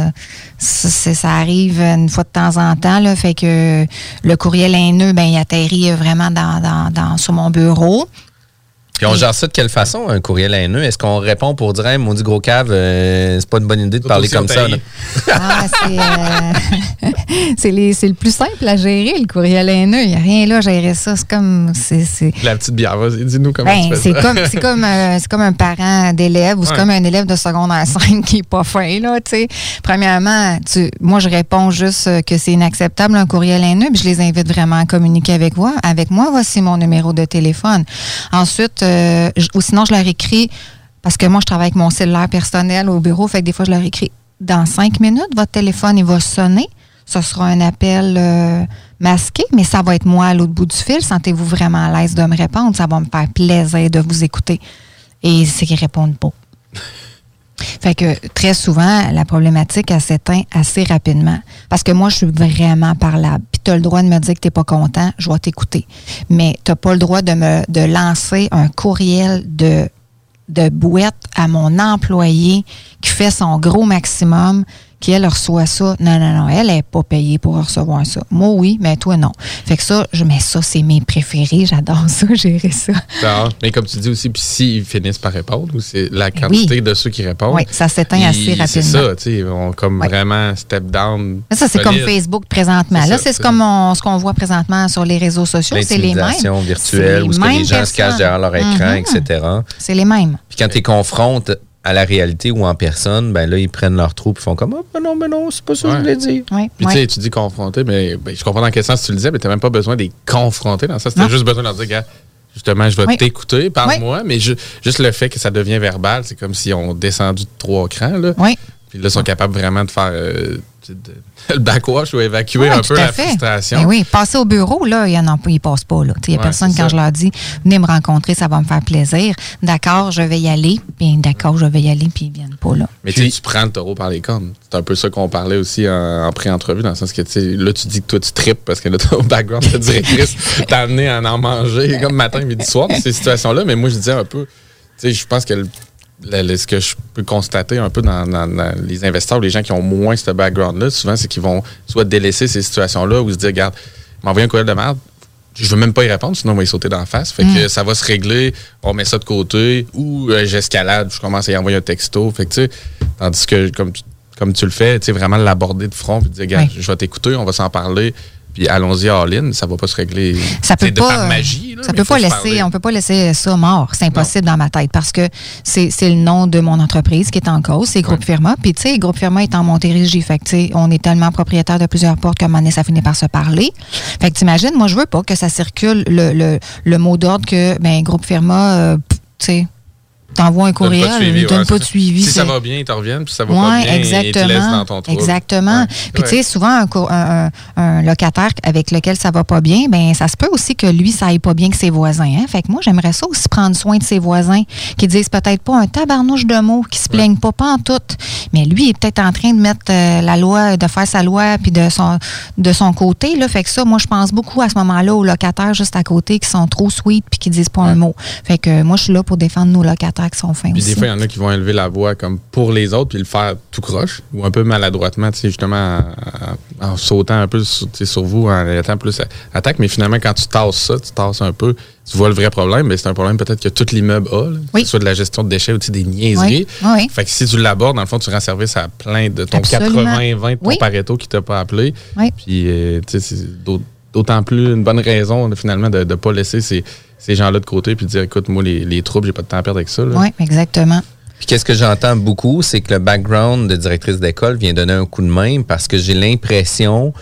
euh, ça, ça arrive une fois de temps en temps. Là, fait que le courriel haineux, ben, il atterrit vraiment dans, dans, dans- sur mon bureau. Puis on gère ça de quelle façon, un courriel haineux? Est-ce qu'on répond pour dire, hey, maudit gros cave, euh, c'est pas une bonne idée de parler comme ça? Ah, c'est, euh, c'est, les- c'est le plus simple à gérer, le courriel haineux. Il n'y a rien là à gérer ça. C'est comme. C'est, c'est- La petite bière, vas-y, dis-nous comment Ben, tu fais ça. comme c'est comme euh, c'est comme un parent d'élève ou c'est Ouais. comme un élève de secondaire 5 qui est pas fin là, tu sais. Premièrement, tu, moi je réponds juste euh, que c'est inacceptable un courriel haineux, puis je les invite vraiment à communiquer avec moi. Avec moi, voici mon numéro de téléphone. Ensuite, euh, ou sinon je leur écris parce que moi je travaille avec mon cellulaire personnel au bureau, fait que des fois je leur écris dans cinq minutes votre téléphone il va sonner. Ce sera un appel euh, masqué, mais ça va être moi à l'autre bout du fil. Sentez-vous vraiment à l'aise de me répondre. Ça va me faire plaisir de vous écouter. Et c'est qu'ils répondent pas. Fait que très souvent, la problématique, elle s'éteint assez rapidement. Parce que moi, je suis vraiment parlable. Tu as le droit de me dire que tu pas content, je vais t'écouter. Mais tu pas le droit de me de lancer un courriel de, de bouette à mon employé qui fait son gros maximum, qui elle reçoit ça. Non, non, non, elle n'est pas payée pour recevoir ça. Moi, oui, mais toi, non. Fait que ça, je mets ça, c'est mes préférés. J'adore ça, gérer ça. Ah, Mais comme tu dis aussi, puis s'ils finissent par répondre, ou c'est la quantité de ceux qui répondent. Oui, ça s'éteint assez ils- C'est rapidement. ça, tu sais, on comme vraiment step down. Mais ça, c'est comme. Facebook présentement. Là, c'est comme on- ce qu'on voit présentement sur les réseaux sociaux. C'est les mêmes. Virtuelle, où C'est ce que les mêmes gens se cachent derrière leur écran, Mhm. etc. C'est les mêmes. Puis quand tu les confrontes à la réalité ou en personne, ben là, ils prennent leur trou et font comme Ah, ben non, ben non, c'est pas ça que je voulais dire. Puis tu sais, tu dis confronter, mais ben, je comprends dans quel sens tu le disais, mais tu n'as même pas besoin de les confronter dans ça. C'était juste besoin de leur dire, gars, justement, je vais t'écouter, parle-moi, mais ju- juste le fait que ça devient verbal, c'est comme si on descendu de trois crans. Là. Puis là, ils sont capables vraiment de faire euh, le backwash ou évacuer Ouais, un peu la fait. frustration. Oui, passer au bureau, là, il y en a pas, ils passent pas. Il n'y a Ouais, personne quand ça. je leur dis venez me rencontrer, ça va me faire plaisir. D'accord, je vais y aller. Bien, d'accord, je vais y aller, puis ils viennent pas là. Mais tu sais, tu prends le taureau par les cornes. C'est un peu ça qu'on parlait aussi en, en pré-entrevue, dans le sens que là, tu dis que toi, tu tripes parce que là, ton background de directrice t'a amené à en manger comme matin, midi, soir, ces situations-là. Mais moi, je disais un peu, tu sais, je pense que le- le- le- ce que je peux constater un peu dans, dans- dans les investisseurs ou les gens qui ont moins ce background-là, souvent, c'est qu'ils vont soit délaisser ces situations-là ou se dire, regarde, m'envoyer un courriel de merde, je veux même pas y répondre, sinon on va y sauter d'en face. Fait que Mm. ça va se régler, on met ça de côté, ou euh, j'escalade, je commence à y envoyer un texto. Fait que tandis que comme tu, comme tu le fais, tu sais, vraiment l'aborder de front, puis dire, regarde, Oui. je vais t'écouter, on va s'en parler, puis allons-y all-in, ça va pas se régler. Ça peut de pas. par magie. là, ça peut pas se laisser. parler. On peut pas laisser ça mort. C'est impossible dans ma tête parce que c'est le nom de mon entreprise qui est en cause. C'est Groupe Firma. Puis tu sais, Groupe Firma est en Montérégie. Fait que tu sais, on est tellement propriétaire de plusieurs portes qu'à un moment donné, ça finit par se parler. Fait que t'imagines, moi je veux pas que ça circule le, le, le mot d'ordre que ben Groupe Firma, euh, tu sais. T'envoies un Donne pas de courriel, suivi, ils donnent ouais, pas de suivi. Si ça va bien, ils te reviennent. Puis ça va Ouais, pas bien, ils te exactement. laissent dans ton trouble. Exactement. Puis tu sais, souvent, un, co- un- un- un locataire avec lequel ça va pas bien, ben ça se peut aussi que lui, ça aille pas bien que ses voisins. Hein? Fait que moi, j'aimerais ça aussi prendre soin de ses voisins, qui disent peut-être pas un tabarnouche de mots, qui se plaignent pas, pas en tout. Mais lui, il est peut-être en train de mettre euh, la loi, de faire sa loi, puis de son, de son côté. Là. Fait que ça, moi, je pense beaucoup à ce moment-là aux locataires juste à côté qui sont trop sweet puis qui disent pas un mot. Fait que euh, moi, je suis là pour défendre nos locataires qui sont fins Puis aussi. des fois, il y en a qui vont élever la voix comme pour les autres, puis le faire tout croche, ou un peu maladroitement, tu sais, justement, en, en sautant un peu sur, sur vous, en étant plus à- attaque. Mais finalement, quand tu tasses ça, tu tasses un peu, tu vois le vrai problème, mais c'est un problème peut-être que tout l'immeuble a, là, que ce soit de la gestion de déchets ou des niaiseries. Oui, oui. Fait que si tu l'abordes, dans le fond, tu rends service à plein de ton Absolument. 80-20 de ton Oui. Pareto qui t'a pas appelé. Oui. Puis, euh, tu sais, c'est d'autant plus une bonne raison, finalement, de ne pas laisser ces, ces gens-là de côté puis de dire, écoute, moi, les, les troubles, j'ai pas de temps à perdre avec ça. Oui, exactement. Puis qu'est-ce que j'entends beaucoup, c'est que le background de directrice d'école vient donner un coup de main parce que j'ai l'impression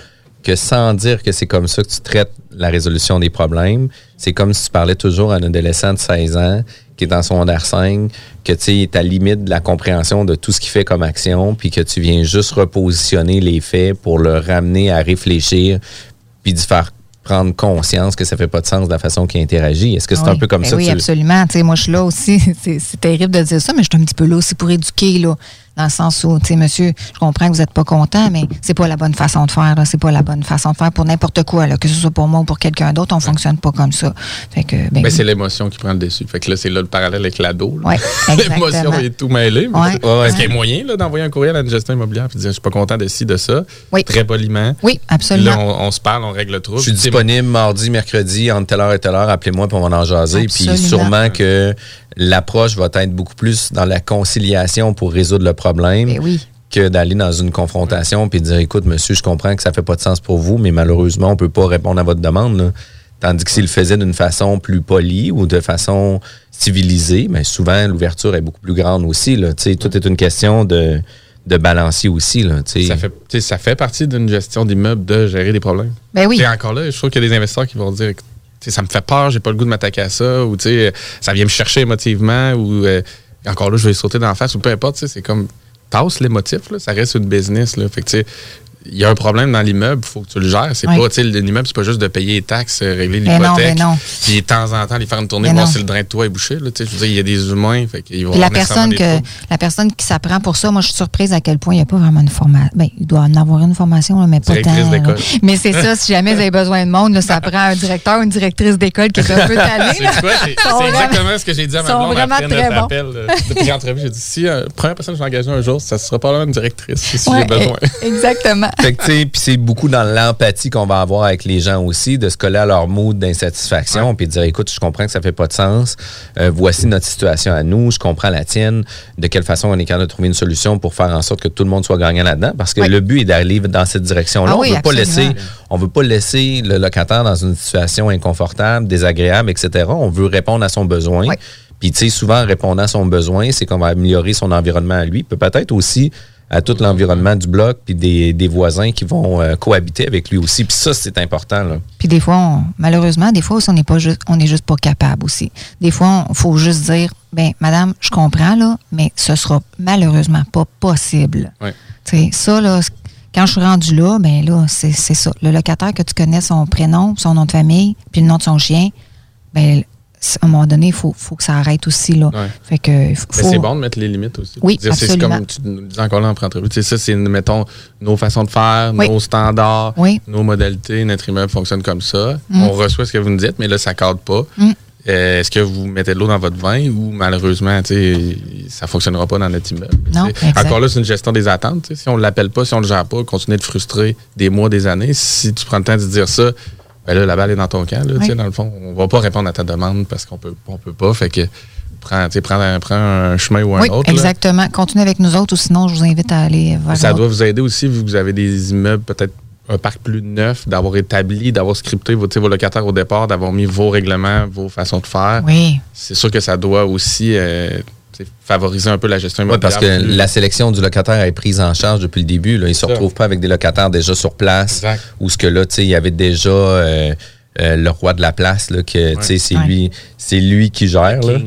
que sans dire que c'est comme ça que tu traites la résolution des problèmes, c'est comme si tu parlais toujours à un adolescent de 16 ans qui est dans son secondaire 5, que tu sais, ta limite de la compréhension de tout ce qu'il fait comme action, puis que tu viens juste repositionner les faits pour le ramener à réfléchir, puis de faire prendre conscience que ça fait pas de sens de la façon qu'il interagit. Est-ce que c'est Oui. un peu comme Ben ça? que Oui, tu absolument. Moi, je suis là aussi. C'est c'est terrible de dire ça, mais je suis un petit peu là aussi pour éduquer, là, dans le sens où, tu sais, monsieur, je comprends que vous n'êtes pas content, mais c'est pas la bonne façon de faire. C'est pas la bonne façon de faire pour n'importe quoi, là, que ce soit pour moi ou pour quelqu'un d'autre. On fonctionne pas comme ça. Fait que, ben, Ben, c'est l'émotion qui prend le dessus. Fait que là, c'est là le parallèle avec l'ado. Ouais, L'émotion est tout mêlée. mais Ouais. c'est- Ouais. Est-ce qu'il y a moyen d'envoyer un courriel à une gestion immobilière et de dire je suis pas content de ci, de ça? Oui. Très poliment. Oui, absolument. Là, on, on se parle, on règle le trouble. Je suis disponible mardi, mercredi, entre telle heure et telle heure. Appelez-moi pour on va en jaser. Puis sûrement que l'approche va être beaucoup plus dans la conciliation pour résoudre le problème Ben oui. que d'aller dans une confrontation puis de dire écoute, monsieur, je comprends que ça fait pas de sens pour vous, mais malheureusement, on peut pas répondre à votre demande. là. Tandis que s'il le faisait d'une façon plus polie ou de façon civilisée, mais souvent l'ouverture est beaucoup plus grande aussi. Là. Tu sais, Tout est une question de, de balancier aussi. Là. Ça fait, ça fait partie d'une gestion d'immeuble de gérer des problèmes. Ben oui. Et encore là, je trouve qu'il y a des investisseurs qui vont dire tu sais, ça me fait peur, j'ai pas le goût de m'attaquer à ça, ou ça vient me chercher émotivement, ou euh, encore là, je vais sauter la face, ou peu importe, c'est comme tasse l'émotif, là, ça reste une business. Là, fait que, il y a un problème dans l'immeuble, il faut que tu le gères. C'est Oui. pas, tu sais, l'immeuble, c'est pas juste de payer les taxes, euh, régler Ben non, l'hypothèque. ben non. Puis de temps en temps, aller faire une tournée, Ben voir non. si le drain de toit est bouché. Là, je veux dire, il y a des humains. Fait qu'ils vont la personne, des que, la personne qui s'apprend pour ça, moi, je suis surprise à quel point il n'y a pas vraiment une formation. Ben, il doit en avoir une formation, là, mais pas tant. Mais c'est ça, si jamais vous avez besoin de monde, là, ça prend un directeur ou une directrice d'école qui est un peu. C'est Ils exactement ce que j'ai dit à ma blonde après notre bons. appel euh, depuis l'entrevue. J'ai dit, si euh, première personne que je vais engager un jour, ça sera pas la même directrice si Ouais, j'ai besoin. Exactement. Fait que, tu sais, puis c'est beaucoup dans l'empathie qu'on va avoir avec les gens aussi, de se coller à leur mood d'insatisfaction, puis de dire, écoute, je comprends que ça fait pas de sens. Euh, voici notre situation à nous, je comprends la tienne. De quelle façon on est capable de trouver une solution pour faire en sorte que tout le monde soit gagnant là-dedans? Parce que Oui. le but est d'aller dans cette direction-là. Ah on oui, veut pas laisser, on veut pas laisser le locataire dans une situation inconfortable, désagréable, etc. On veut répondre à son besoin. Puis, tu sais, souvent, en répondant à son besoin, c'est qu'on va améliorer son environnement à lui. Peut peut-être aussi à tout l'environnement du bloc, puis des, des voisins qui vont euh, cohabiter avec lui aussi. Puis ça, c'est important. Là. Puis des fois, on- malheureusement, des fois aussi, on n'est pas juste, on n'est juste pas capable aussi. Des fois, il faut juste dire, ben, madame, je comprends, là, mais ce sera malheureusement pas possible. Sais, ça, là, quand je suis rendu là, ben là, c'est c'est ça. Le locataire que tu connais son prénom, son nom de famille, puis le nom de son chien, ben, à un moment donné, il faut, faut que ça arrête aussi, là. Ouais. Fait que, Mais faut... c'est bon de mettre les limites aussi. Oui, c'est comme tu nous disais encore là en pré-entrevue. Tu sais, ça, c'est, mettons, nos façons de faire, Oui. nos standards, Oui. nos modalités. Notre immeuble fonctionne comme ça. Mm. On reçoit ce que vous nous dites, mais là, ça ne cadre pas. Mm. Euh, est-ce que vous mettez de l'eau dans votre vin ou malheureusement, ça ne fonctionnera pas dans notre immeuble? Non. Encore là, c'est une gestion des attentes. Si on ne l'appelle pas, si on ne le gère pas, continuer de frustrer des mois, des années. Si tu prends le temps de dire ça, ben là, la balle est dans ton camp. Là, tu sais, Oui. Dans le fond, on va pas répondre à ta demande parce qu'on peut, on peut pas. Fait que prends, un, prends un chemin ou un Oui, autre. là. exactement. Continuez avec nous autres ou sinon, je vous invite à aller vers Ça doit vous aider aussi, vu que vous avez des immeubles, peut-être un parc plus neuf, d'avoir établi, d'avoir scripté vos, vos locataires au départ, d'avoir mis vos règlements, vos façons de faire. Oui. C'est sûr que ça doit aussi euh, favoriser un peu la gestion Ouais, immobilière. parce que plus- la sélection du locataire est prise en charge depuis le début. Là. Ils ne se retrouvent pas avec des locataires déjà sur place. Exact. Ou ce que là, tu sais, il y avait déjà euh, euh, le roi de la place, là, que tu sais, c'est Ouais. lui, c'est lui qui gère. Là.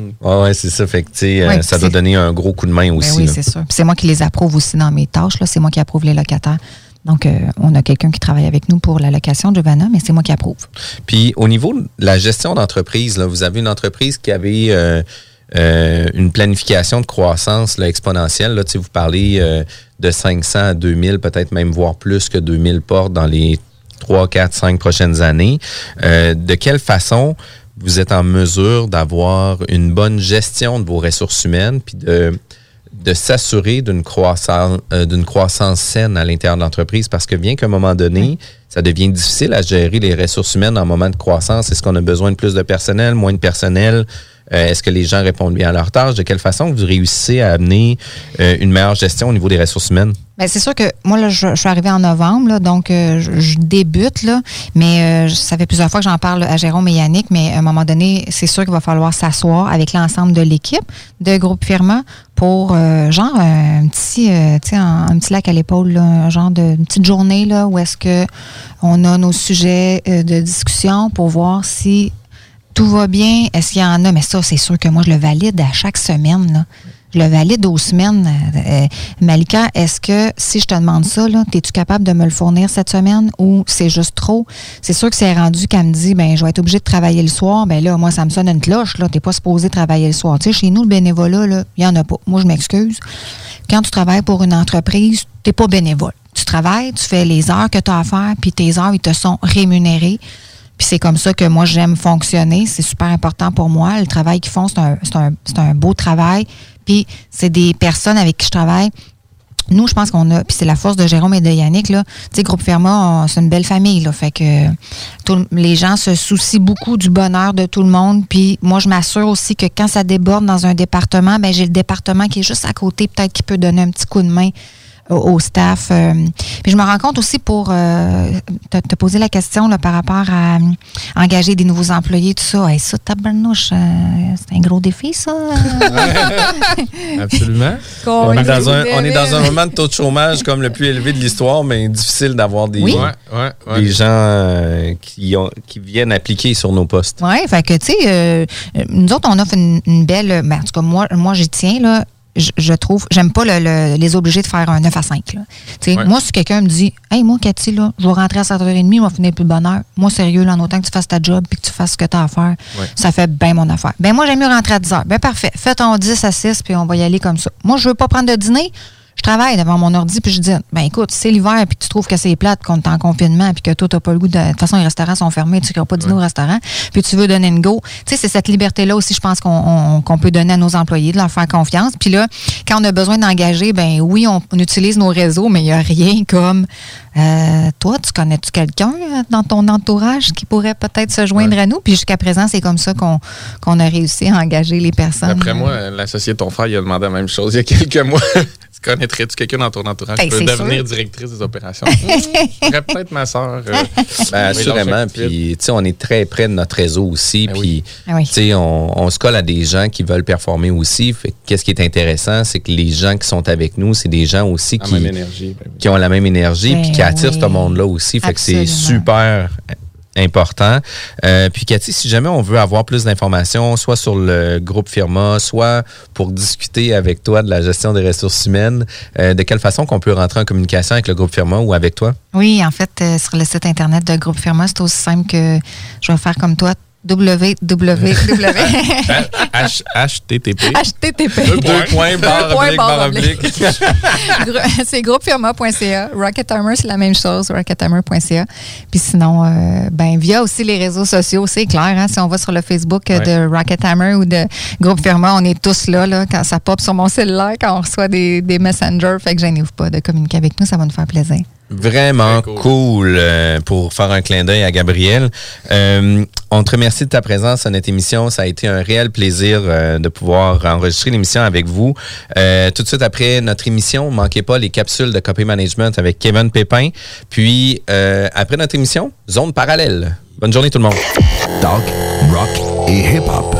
Ouais, c'est ça. Fait que, tu sais, euh, ça doit donner un gros coup de main Ben aussi. oui, c'est sûr. C'est moi qui les approuve aussi dans mes tâches. là. C'est moi qui approuve les locataires. Donc, euh, on a quelqu'un qui travaille avec nous pour la location, Giovanna, mais c'est moi qui approuve. Puis au niveau de la gestion d'entreprise, là, vous avez une entreprise qui avait euh, une planification de croissance là, exponentielle. Là, vous parlez euh, de 500 à 2000, peut-être même voire plus que 2000 portes dans les 3, 4, 5 prochaines années. Euh, de quelle façon vous êtes en mesure d'avoir une bonne gestion de vos ressources humaines puis de de s'assurer d'une croissance, euh, d'une croissance saine à l'intérieur de l'entreprise? Parce que bien qu'à un moment donné, ça devient difficile à gérer les ressources humaines en moment de croissance. Est-ce qu'on a besoin de plus de personnel, moins de personnel? Euh, Est-ce que les gens répondent bien à leurs tâches? De quelle façon vous réussissez à amener euh, une meilleure gestion au niveau des ressources humaines? Ben, c'est sûr que moi, là, je, suis arrivée en novembre, là, donc euh, je, débute, là, mais ça fait plusieurs fois que j'en parle à Jérôme et Yannick, mais à un moment donné, c'est sûr qu'il va falloir s'asseoir avec l'ensemble de l'équipe de Groupe Firma pour, genre, un petit, un, un petit lac à l'épaule, un genre de une petite journée là, où est-ce que on a nos sujets de discussion pour voir si tout va bien, est-ce qu'il y en a? Mais ça, c'est sûr que moi, je le valide à chaque semaine. Je le valide aux semaines. Euh, Malika, est-ce que si je te demande ça, es-tu capable de me le fournir cette semaine ou c'est juste trop? C'est sûr que c'est rendu qu'elle me dit, ben, je vais être obligée de travailler le soir. Ben là, moi, ça me sonne une cloche. Tu n'es pas supposé travailler le soir. Tu chez nous, le bénévolat, il n'y en a pas. Moi, je m'excuse. Quand tu travailles pour une entreprise, tu n'es pas bénévole. Tu travailles, tu fais les heures que tu as à faire, puis tes heures, ils te sont rémunérés. Puis c'est comme ça que moi, j'aime fonctionner. C'est super important pour moi. Le travail qu'ils font, c'est un, un, un beau travail. Puis c'est des personnes avec qui je travaille. Nous, je pense qu'on a, puis c'est la force de Jérôme et de Yannick, là. Tu sais, Groupe Firma, on- c'est une belle famille, là. Fait que tout le- les gens se soucient beaucoup du bonheur de tout le monde. Puis moi, je m'assure aussi que quand ça déborde dans un département, ben j'ai le département qui est juste à côté, peut-être qui peut donner un petit coup de main au, au staff. euh. Puis je me rends compte aussi pour euh, te, te poser la question là, par rapport à euh, engager des nouveaux employés, tout ça. Hey, ça, tabarnouche, euh, c'est un gros défi, ça. Absolument. On est, dans un, on est dans un moment de taux de chômage comme le plus élevé de l'histoire, mais difficile d'avoir des, Oui. Ouais, ouais, ouais. des gens euh, qui, ont, qui viennent appliquer sur nos postes. Oui, fait que, tu sais, euh, euh, nous autres, on offre une, une belle. Ben, en tout cas, moi, moi j'y tiens, là. Je, je trouve, j'aime pas le- le- les obliger de faire un 9 à 5. Là. Tu sais, Ouais. Moi, si quelqu'un me dit, hey, moi, Cathy, là, je vais rentrer à 7h30, je vais finir plus de bonne heure. Moi, sérieux, là, en autant que tu fasses ta job puis que tu fasses ce que tu as à faire, Ouais. ça fait bien mon affaire. Ben, moi, j'aime mieux rentrer à 10h. Ben, parfait. Fais ton 10 à 6 puis on va y aller comme ça. Moi, je veux pas prendre de dîner. Je travaille devant mon ordi puis je dis ben écoute, c'est l'hiver puis tu trouves que c'est plate qu'on est en confinement puis que toi t'as pas le goût de de toute façon les restaurants sont fermés, tu n'iras pas dîner au restaurant, puis tu veux donner une go. Tu sais c'est cette liberté là aussi je pense qu'on on- qu'on peut donner à nos employés de leur faire confiance. Puis là quand on a besoin d'engager ben oui, on, on utilise nos réseaux mais il y a rien comme euh, toi, tu connais-tu quelqu'un euh, dans ton entourage qui pourrait peut-être se joindre à nous? Puis jusqu'à présent, c'est comme ça qu'on qu'on a réussi à engager les personnes. D'après moi, l'associé de ton frère, il a demandé la même chose il y a quelques mois. Tu connaîtrais-tu quelqu'un dans ton entourage Ben, qui peut c'est devenir sûr. directrice des opérations? Je serais peut-être ma soeur. euh, Ben, assurément. Oui, Puis, tu sais, on est très près de notre réseau aussi. Puis, oui. tu sais, on, on se colle à des gens qui veulent performer aussi. Qu'est-ce qui est intéressant, c'est que les gens qui sont avec nous, c'est des gens aussi qui, même énergie, ben oui. qui ont la même énergie Ben puis qui attirent oui. ce monde-là aussi. Fait que c'est super important. Euh, puis Cathy, si jamais on veut avoir plus d'informations, soit sur le groupe Firma, soit pour discuter avec toi de la gestion des ressources humaines, euh, de quelle façon qu'on peut rentrer en communication avec le groupe Firma ou avec toi? Oui, en fait, euh, sur le site internet de Groupe Firma, c'est aussi simple que je vais faire comme toi www. HTTP. HTTP. Deux points, barre oblique, c'est groupefirma.ca. Rocket Armor, c'est la même chose, rocketarmor.ca. Puis sinon, euh, ben, via aussi les réseaux sociaux, c'est clair. Hein, si on va sur le Facebook euh, Ouais. de Rocket Hammer ou de Groupe Firma, on est tous là, là quand ça pop sur mon cellulaire, quand on reçoit des, des messengers. Fait que gênez-vous pas de communiquer avec nous, ça va nous faire plaisir. Vraiment Très cool, cool. euh, pour faire un clin d'œil à Gabriel. Euh, on te remercie de ta présence à notre émission. Ça a été un réel plaisir euh, de pouvoir enregistrer l'émission avec vous. Euh, tout de suite après notre émission, manquez pas les capsules de copy management avec Kevin Pépin. Puis euh, après notre émission, zone parallèle. Bonne journée tout le monde. Talk, rock et hip-hop.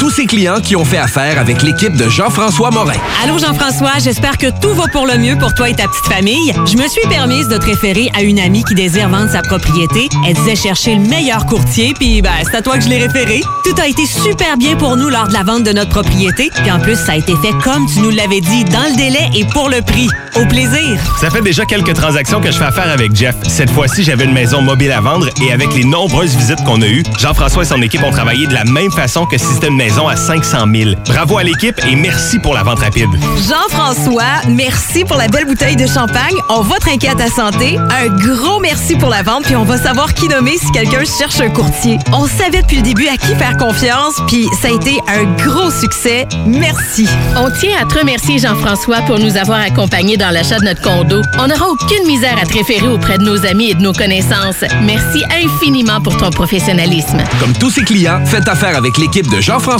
tous ces clients qui ont fait affaire avec l'équipe de Jean-François Morin. Allô Jean-François, j'espère que tout va pour le mieux pour toi et ta petite famille. Je me suis permise de te référer à une amie qui désire vendre sa propriété. Elle disait chercher le meilleur courtier, puis ben, c'est à toi que je l'ai référé. Tout a été super bien pour nous lors de la vente de notre propriété, puis en plus, ça a été fait comme tu nous l'avais dit, dans le délai et pour le prix. Au plaisir! Ça fait déjà quelques transactions que je fais affaire avec Jeff. Cette fois-ci, j'avais une maison mobile à vendre et avec les nombreuses visites qu'on a eues, Jean-François et son équipe ont travaillé de la même façon que si c'était une maison à 500 000. Bravo à l'équipe et merci pour la vente rapide. Jean-François, merci pour la belle bouteille de champagne. On va trinquer à ta santé. Un gros merci pour la vente, puis on va savoir qui nommer si quelqu'un cherche un courtier. On savait depuis le début à qui faire confiance, puis ça a été un gros succès. Merci. On tient à te remercier, Jean-François, pour nous avoir accompagnés dans l'achat de notre condo. On n'aura aucune misère à te référer auprès de nos amis et de nos connaissances. Merci infiniment pour ton professionnalisme. Comme tous ses clients, faites affaire avec l'équipe de Jean-François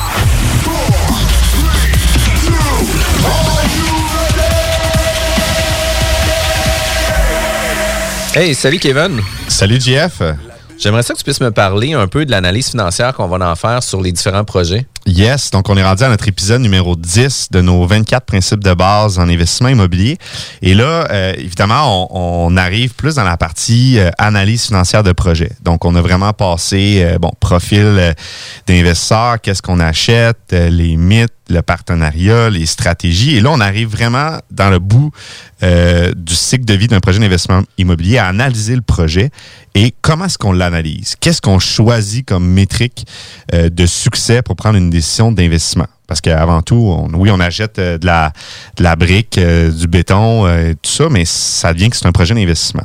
Hey, salut Kevin. Salut JF. J'aimerais ça que tu puisses me parler un peu de l'analyse financière qu'on va en faire sur les différents projets. Yes, donc on est rendu à notre épisode numéro 10 de nos 24 principes de base en investissement immobilier. Et là, euh, évidemment, on, on arrive plus dans la partie euh, analyse financière de projet. Donc, on a vraiment passé, euh, bon, profil euh, d'investisseur, qu'est-ce qu'on achète, euh, les mythes, le partenariat, les stratégies. Et là, on arrive vraiment dans le bout euh, du cycle de vie d'un projet d'investissement immobilier à analyser le projet et comment est-ce qu'on l'analyse? Qu'est-ce qu'on choisit comme métrique euh, de succès pour prendre une décision d'investissement? Parce qu'avant tout, oui, on achète euh, de, la, de la brique, du béton, tout ça, mais ça devient que c'est un projet d'investissement.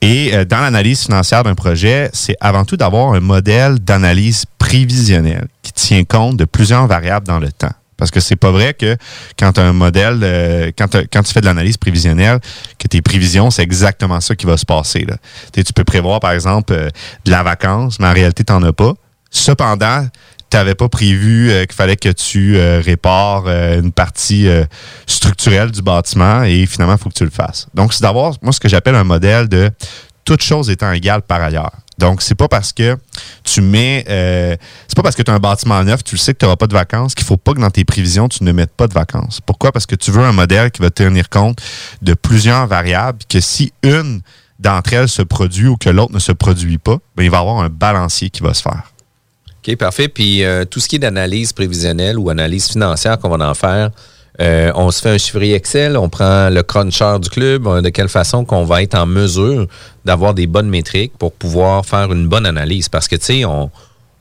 Et euh, dans l'analyse financière d'un projet, c'est avant tout d'avoir un modèle d'analyse prévisionnelle qui tient compte de plusieurs variables dans le temps. Parce que c'est pas vrai que quand un modèle, euh, quand, t'as- quand tu fais de l'analyse prévisionnelle, que tes prévisions, c'est exactement ça qui va se passer. Là. Tu peux prévoir, par exemple, euh, de la vacance, mais en réalité, tu n'en as pas. Cependant, tu n'avais pas prévu euh, qu'il fallait que tu euh, répares euh, une partie euh, structurelle du bâtiment et finalement, il faut que tu le fasses. Donc, c'est d'avoir, moi, ce que j'appelle un modèle de toutes choses étant égales par ailleurs. Donc, c'est pas parce que tu mets. euh, c'est pas parce que tu as un bâtiment neuf, tu le sais que tu n'auras pas de vacances, qu'il faut pas que dans tes prévisions, tu ne mettes pas de vacances. Pourquoi? Parce que tu veux un modèle qui va tenir compte de plusieurs variables, que si une d'entre elles se produit ou que l'autre ne se produit pas, ben, il va y avoir un balancier qui va se faire. OK, parfait. Puis euh, tout ce qui est d'analyse prévisionnelle ou analyse financière qu'on va en faire, euh, on se fait un chiffrier Excel, on prend le cruncher du club, euh, de quelle façon qu'on va être en mesure d'avoir des bonnes métriques pour pouvoir faire une bonne analyse. Parce que, tu sais, on,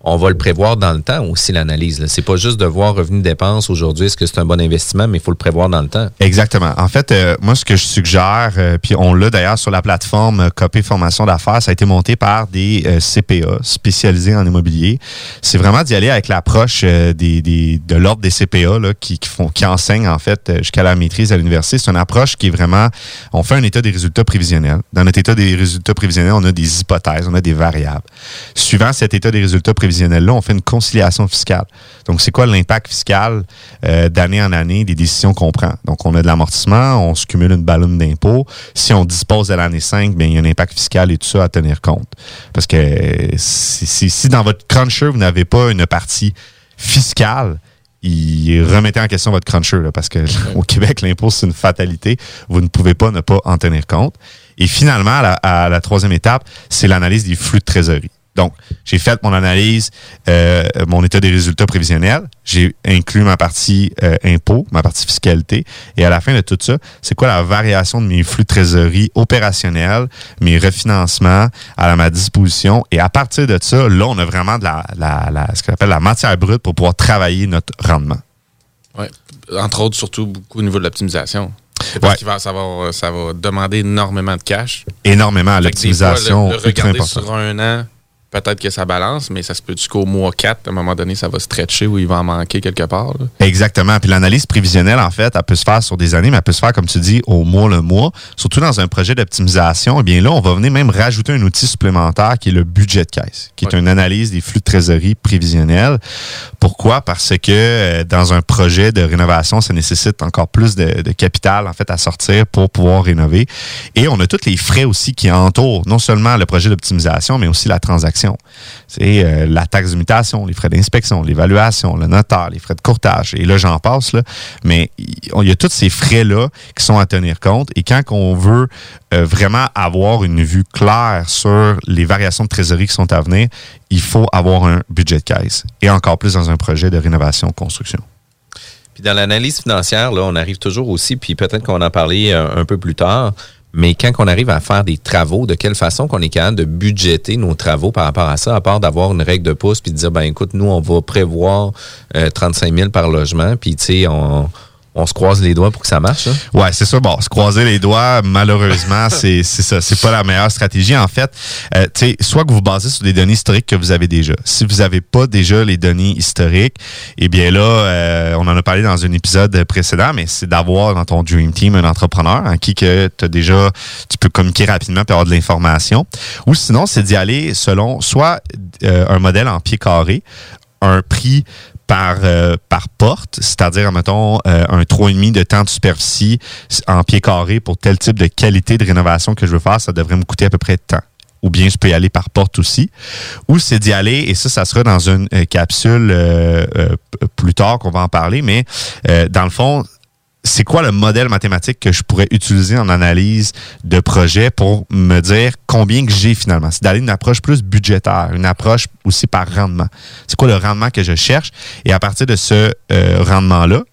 on va le prévoir dans le temps aussi, l'analyse. C'est pas juste de voir revenu-dépenses aujourd'hui, est-ce que c'est un bon investissement, mais il faut le prévoir dans le temps. Exactement. En fait, euh, moi, ce que je suggère, euh, puis on l'a d'ailleurs sur la plateforme euh, Copé Formation d'affaires, ça a été monté par des euh, CPA spécialisés en immobilier. C'est vraiment d'y aller avec l'approche euh, des, de l'ordre des CPA là, qui, qui font, qui enseignent en fait jusqu'à la maîtrise à l'université. C'est une approche qui est vraiment, on fait un état des résultats prévisionnels. Dans notre état des résultats prévisionnels, on a des hypothèses, on a des variables. Suivant cet état des résultats on fait une conciliation fiscale. Donc, c'est quoi l'impact fiscal euh, d'année en année des décisions qu'on prend? Donc, on a de l'amortissement, on se cumule une ballonne d'impôts. Si on dispose de l'année 5, bien, il y a un impact fiscal et tout ça à tenir compte. Parce que si, dans votre cruncher, vous n'avez pas une partie fiscale, il remettez en question votre cruncher, parce que au Québec, l'impôt, c'est une fatalité. Vous ne pouvez pas ne pas en tenir compte. Et finalement, la, la troisième étape, c'est l'analyse des flux de trésorerie. Donc, j'ai fait mon analyse, euh, mon état des résultats prévisionnels. J'ai inclus ma partie euh, impôt, ma partie fiscalité. Et à la fin de tout ça, c'est quoi la variation de mes flux de trésorerie opérationnels, mes refinancements à ma disposition? Et à partir de ça, là, on a vraiment de la, la- la- ce qu'on appelle la matière brute pour pouvoir travailler notre rendement. Ouais. Entre autres, surtout beaucoup au niveau de l'optimisation. Parce qu'il va, ça, va, ça va demander énormément de cash. Énormément. L'optimisation, Le, le regarder sur un an, peut-être que ça balance, mais ça se peut jusqu'au mois 4, à un moment donné, ça va stretcher ou il va en manquer quelque part. là. Exactement. Puis l'analyse prévisionnelle, en fait, elle peut se faire sur des années, mais elle peut se faire, comme tu dis, au mois le mois. Surtout dans un projet d'optimisation, eh bien là, on va venir même rajouter un outil supplémentaire qui est le budget de caisse, qui est une analyse des flux de trésorerie prévisionnels. Pourquoi? Parce que euh, dans un projet de rénovation, ça nécessite encore plus de, de capital, en fait, à sortir pour pouvoir rénover. Et on a tous les frais aussi qui entourent non seulement le projet d'optimisation, mais aussi la transaction. C'est euh, la taxe de mutation, les frais d'inspection, l'évaluation, le notaire, les frais de courtage. Et là, j'en passe, là. Mais il y a tous ces frais-là qui sont à tenir compte. Et quand on veut euh, vraiment avoir une vue claire sur les variations de trésorerie qui sont à venir, il faut avoir un budget de caisse. Et encore plus dans un projet de rénovation-construction. Puis dans l'analyse financière, là, on arrive toujours aussi, puis peut-être qu'on en parlait euh, un peu plus tard, mais quand on arrive à faire des travaux, de quelle façon qu'on est capable de budgéter nos travaux par rapport à ça, à part d'avoir une règle de pouce, puis de dire, ben écoute, nous, on va prévoir euh, 35 000 par logement, puis tu sais, on, on se croise les doigts pour que ça marche. hein? Ouais, c'est ça. Bon, se croiser les doigts, malheureusement, c'est ça. C'est pas la meilleure stratégie. En fait, euh, soit que vous basez sur des données historiques que vous avez déjà. Si vous n'avez pas déjà les données historiques, eh bien là, euh, on en a parlé dans un épisode précédent, mais c'est d'avoir dans ton Dream Team un entrepreneur en qui que tu déjà, tu peux communiquer rapidement et avoir de l'information. Ou sinon, c'est d'y aller selon soit euh, un modèle en pied carré, un prix par, euh, par porte, c'est-à-dire, mettons, euh, un 3,5 de temps de superficie en pied carré pour tel type de qualité de rénovation que je veux faire, ça devrait me coûter à peu près de temps. Ou bien je peux y aller par porte aussi. Ou c'est d'y aller, et ça, ça sera dans une euh, capsule euh, plus tard qu'on va en parler, mais dans le fond, c'est quoi le modèle mathématique que je pourrais utiliser en analyse de projet pour me dire combien que j'ai finalement? C'est d'aller une approche plus budgétaire, une approche aussi par rendement. C'est quoi le rendement que je cherche? Et à partir de ce euh, rendement-là,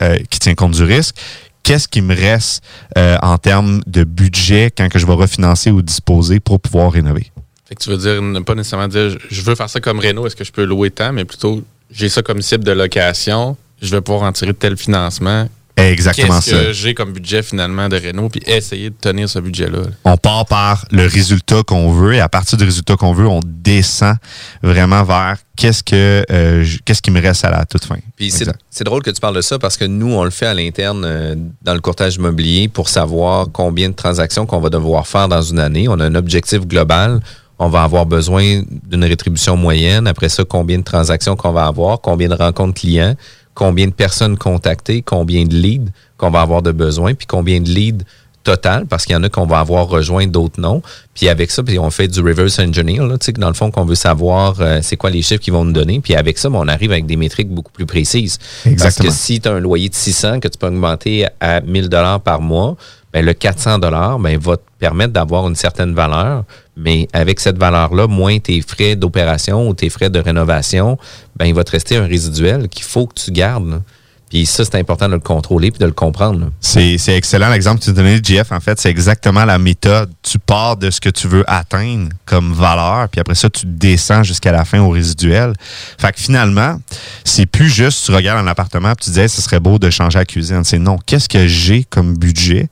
euh, qui tient compte du risque, qu'est-ce qui me reste euh, en termes de budget quand que je vais refinancer ou disposer pour pouvoir rénover? Tu veux dire, ne pas nécessairement dire, je- veux faire ça comme Renault, est-ce que je peux louer tant, mais plutôt, j'ai ça comme cible de location, je vais pouvoir en tirer tel financement. Exactement Qu'est-ce que j'ai comme budget finalement de Renault, puis essayer de tenir ce budget-là? On part par le résultat qu'on veut et à partir du résultat qu'on veut, on descend vraiment vers qu'est-ce que euh, qu'est-ce qui me reste à la toute fin. Puis c'est drôle que tu parles de ça parce que nous, on le fait à l'interne euh, dans le courtage immobilier pour savoir combien de transactions qu'on va devoir faire dans une année. On a un objectif global. On va avoir besoin d'une rétribution moyenne. Après ça, combien de transactions qu'on va avoir, combien de rencontres clients, combien de personnes contactées, combien de leads qu'on va avoir de besoin, puis combien de leads total, parce qu'il y en a qu'on va avoir rejoint, d'autres non. Puis avec ça, puis on fait du reverse engineer, là, tu sais, dans le fond, qu'on veut savoir euh, c'est quoi les chiffres qu'ils vont nous donner. Puis avec ça, ben, on arrive avec des métriques beaucoup plus précises. Exactement. Parce que si tu as un loyer de 600 que tu peux augmenter à 1000 dollars par mois, ben, le 400 dollars ben, va te permettre d'avoir une certaine valeur. Mais avec cette valeur-là, moins tes frais d'opération ou tes frais de rénovation, ben, il va te rester un résiduel qu'il faut que tu gardes. Puis ça, c'est important de le contrôler puis de le comprendre. C'est excellent l'exemple que tu donné, Jeff. En fait, c'est exactement la méthode. Tu pars de ce que tu veux atteindre comme valeur, puis après ça, tu descends jusqu'à la fin au résiduel. Fait que finalement, c'est plus juste tu regardes un appartement puis tu dis, Hey, ce serait beau de changer la cuisine. C'est non. Qu'est-ce que j'ai comme budget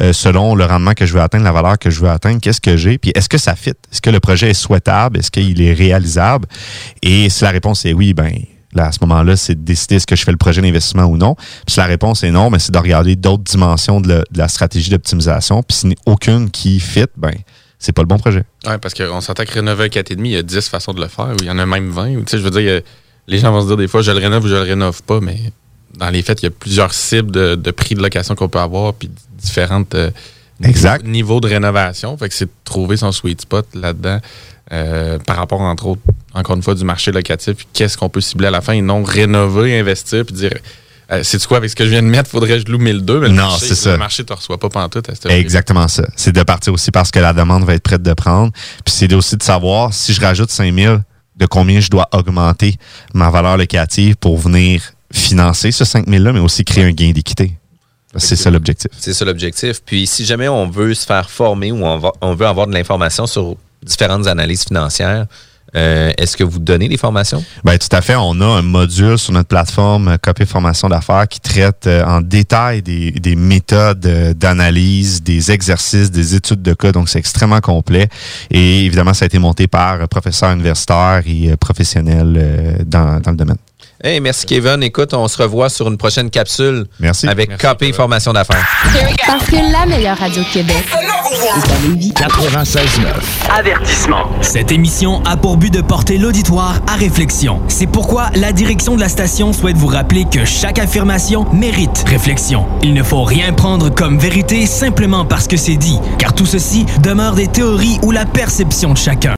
euh, selon le rendement que je veux atteindre, la valeur que je veux atteindre? Qu'est-ce que j'ai? Puis est-ce que ça fit? Est-ce que le projet est souhaitable? Est-ce qu'il est réalisable? Et si la réponse est oui, ben Là, à ce moment-là, c'est de décider est-ce que je fais le projet d'investissement ou non. Puis si la réponse est non, ben, c'est de regarder d'autres dimensions de, la- de la stratégie d'optimisation. Puis s'il n'y a aucune qui fit, ben c'est pas le bon projet. Ouais, parce qu'on s'entend que rénover un 4,5, il y a 10 façons de le faire, ou il y en a même 20. ou, Tu sais, je veux dire, a- les gens vont se dire des fois, je le rénove ou je le rénove pas, mais dans les faits, il y a plusieurs cibles de, de prix de location qu'on peut avoir, puis différentes euh, Exact. niveaux, niveaux de rénovation. Fait que c'est de trouver son sweet spot là-dedans. Euh, par rapport, entre autres, encore une fois, du marché locatif, puis qu'est-ce qu'on peut cibler à la fin et non rénover, investir, puis dire, euh, c'est quoi, avec ce que je viens de mettre, faudrait que je loue 1002, mais le Non, marché, c'est ça. Le marché ne te reçoit pas pantoute à. Exactement ça. C'est de partir aussi parce que la demande va être prête de prendre. Puis c'est aussi de savoir si je rajoute 5000, de combien je dois augmenter ma valeur locative pour venir financer ce 5000-là, mais aussi créer un gain d'équité. C'est ça l'objectif. C'est ça l'objectif. Puis si jamais on veut se faire former ou on, va- on veut avoir de l'information sur différentes analyses financières, euh, est-ce que vous donnez des formations? Ben, tout à fait. On a un module sur notre plateforme euh, Copie Formation d'affaires qui traite euh, en détail des, des méthodes d'analyse, des exercices, des études de cas. Donc, c'est extrêmement complet. Et évidemment, ça a été monté par professeurs universitaires et professionnels dans le domaine. Hey, merci Kevin. Écoute, on se revoit sur une prochaine capsule. Merci. Avec KP Formation d'affaires. Parce que la meilleure radio de Québec est à Lévis. 96.9. Avertissement. Cette émission a pour but de porter l'auditoire à réflexion. C'est pourquoi la direction de la station souhaite vous rappeler que chaque affirmation mérite réflexion. Il ne faut rien prendre comme vérité simplement parce que c'est dit, car tout ceci demeure des théories ou la perception de chacun.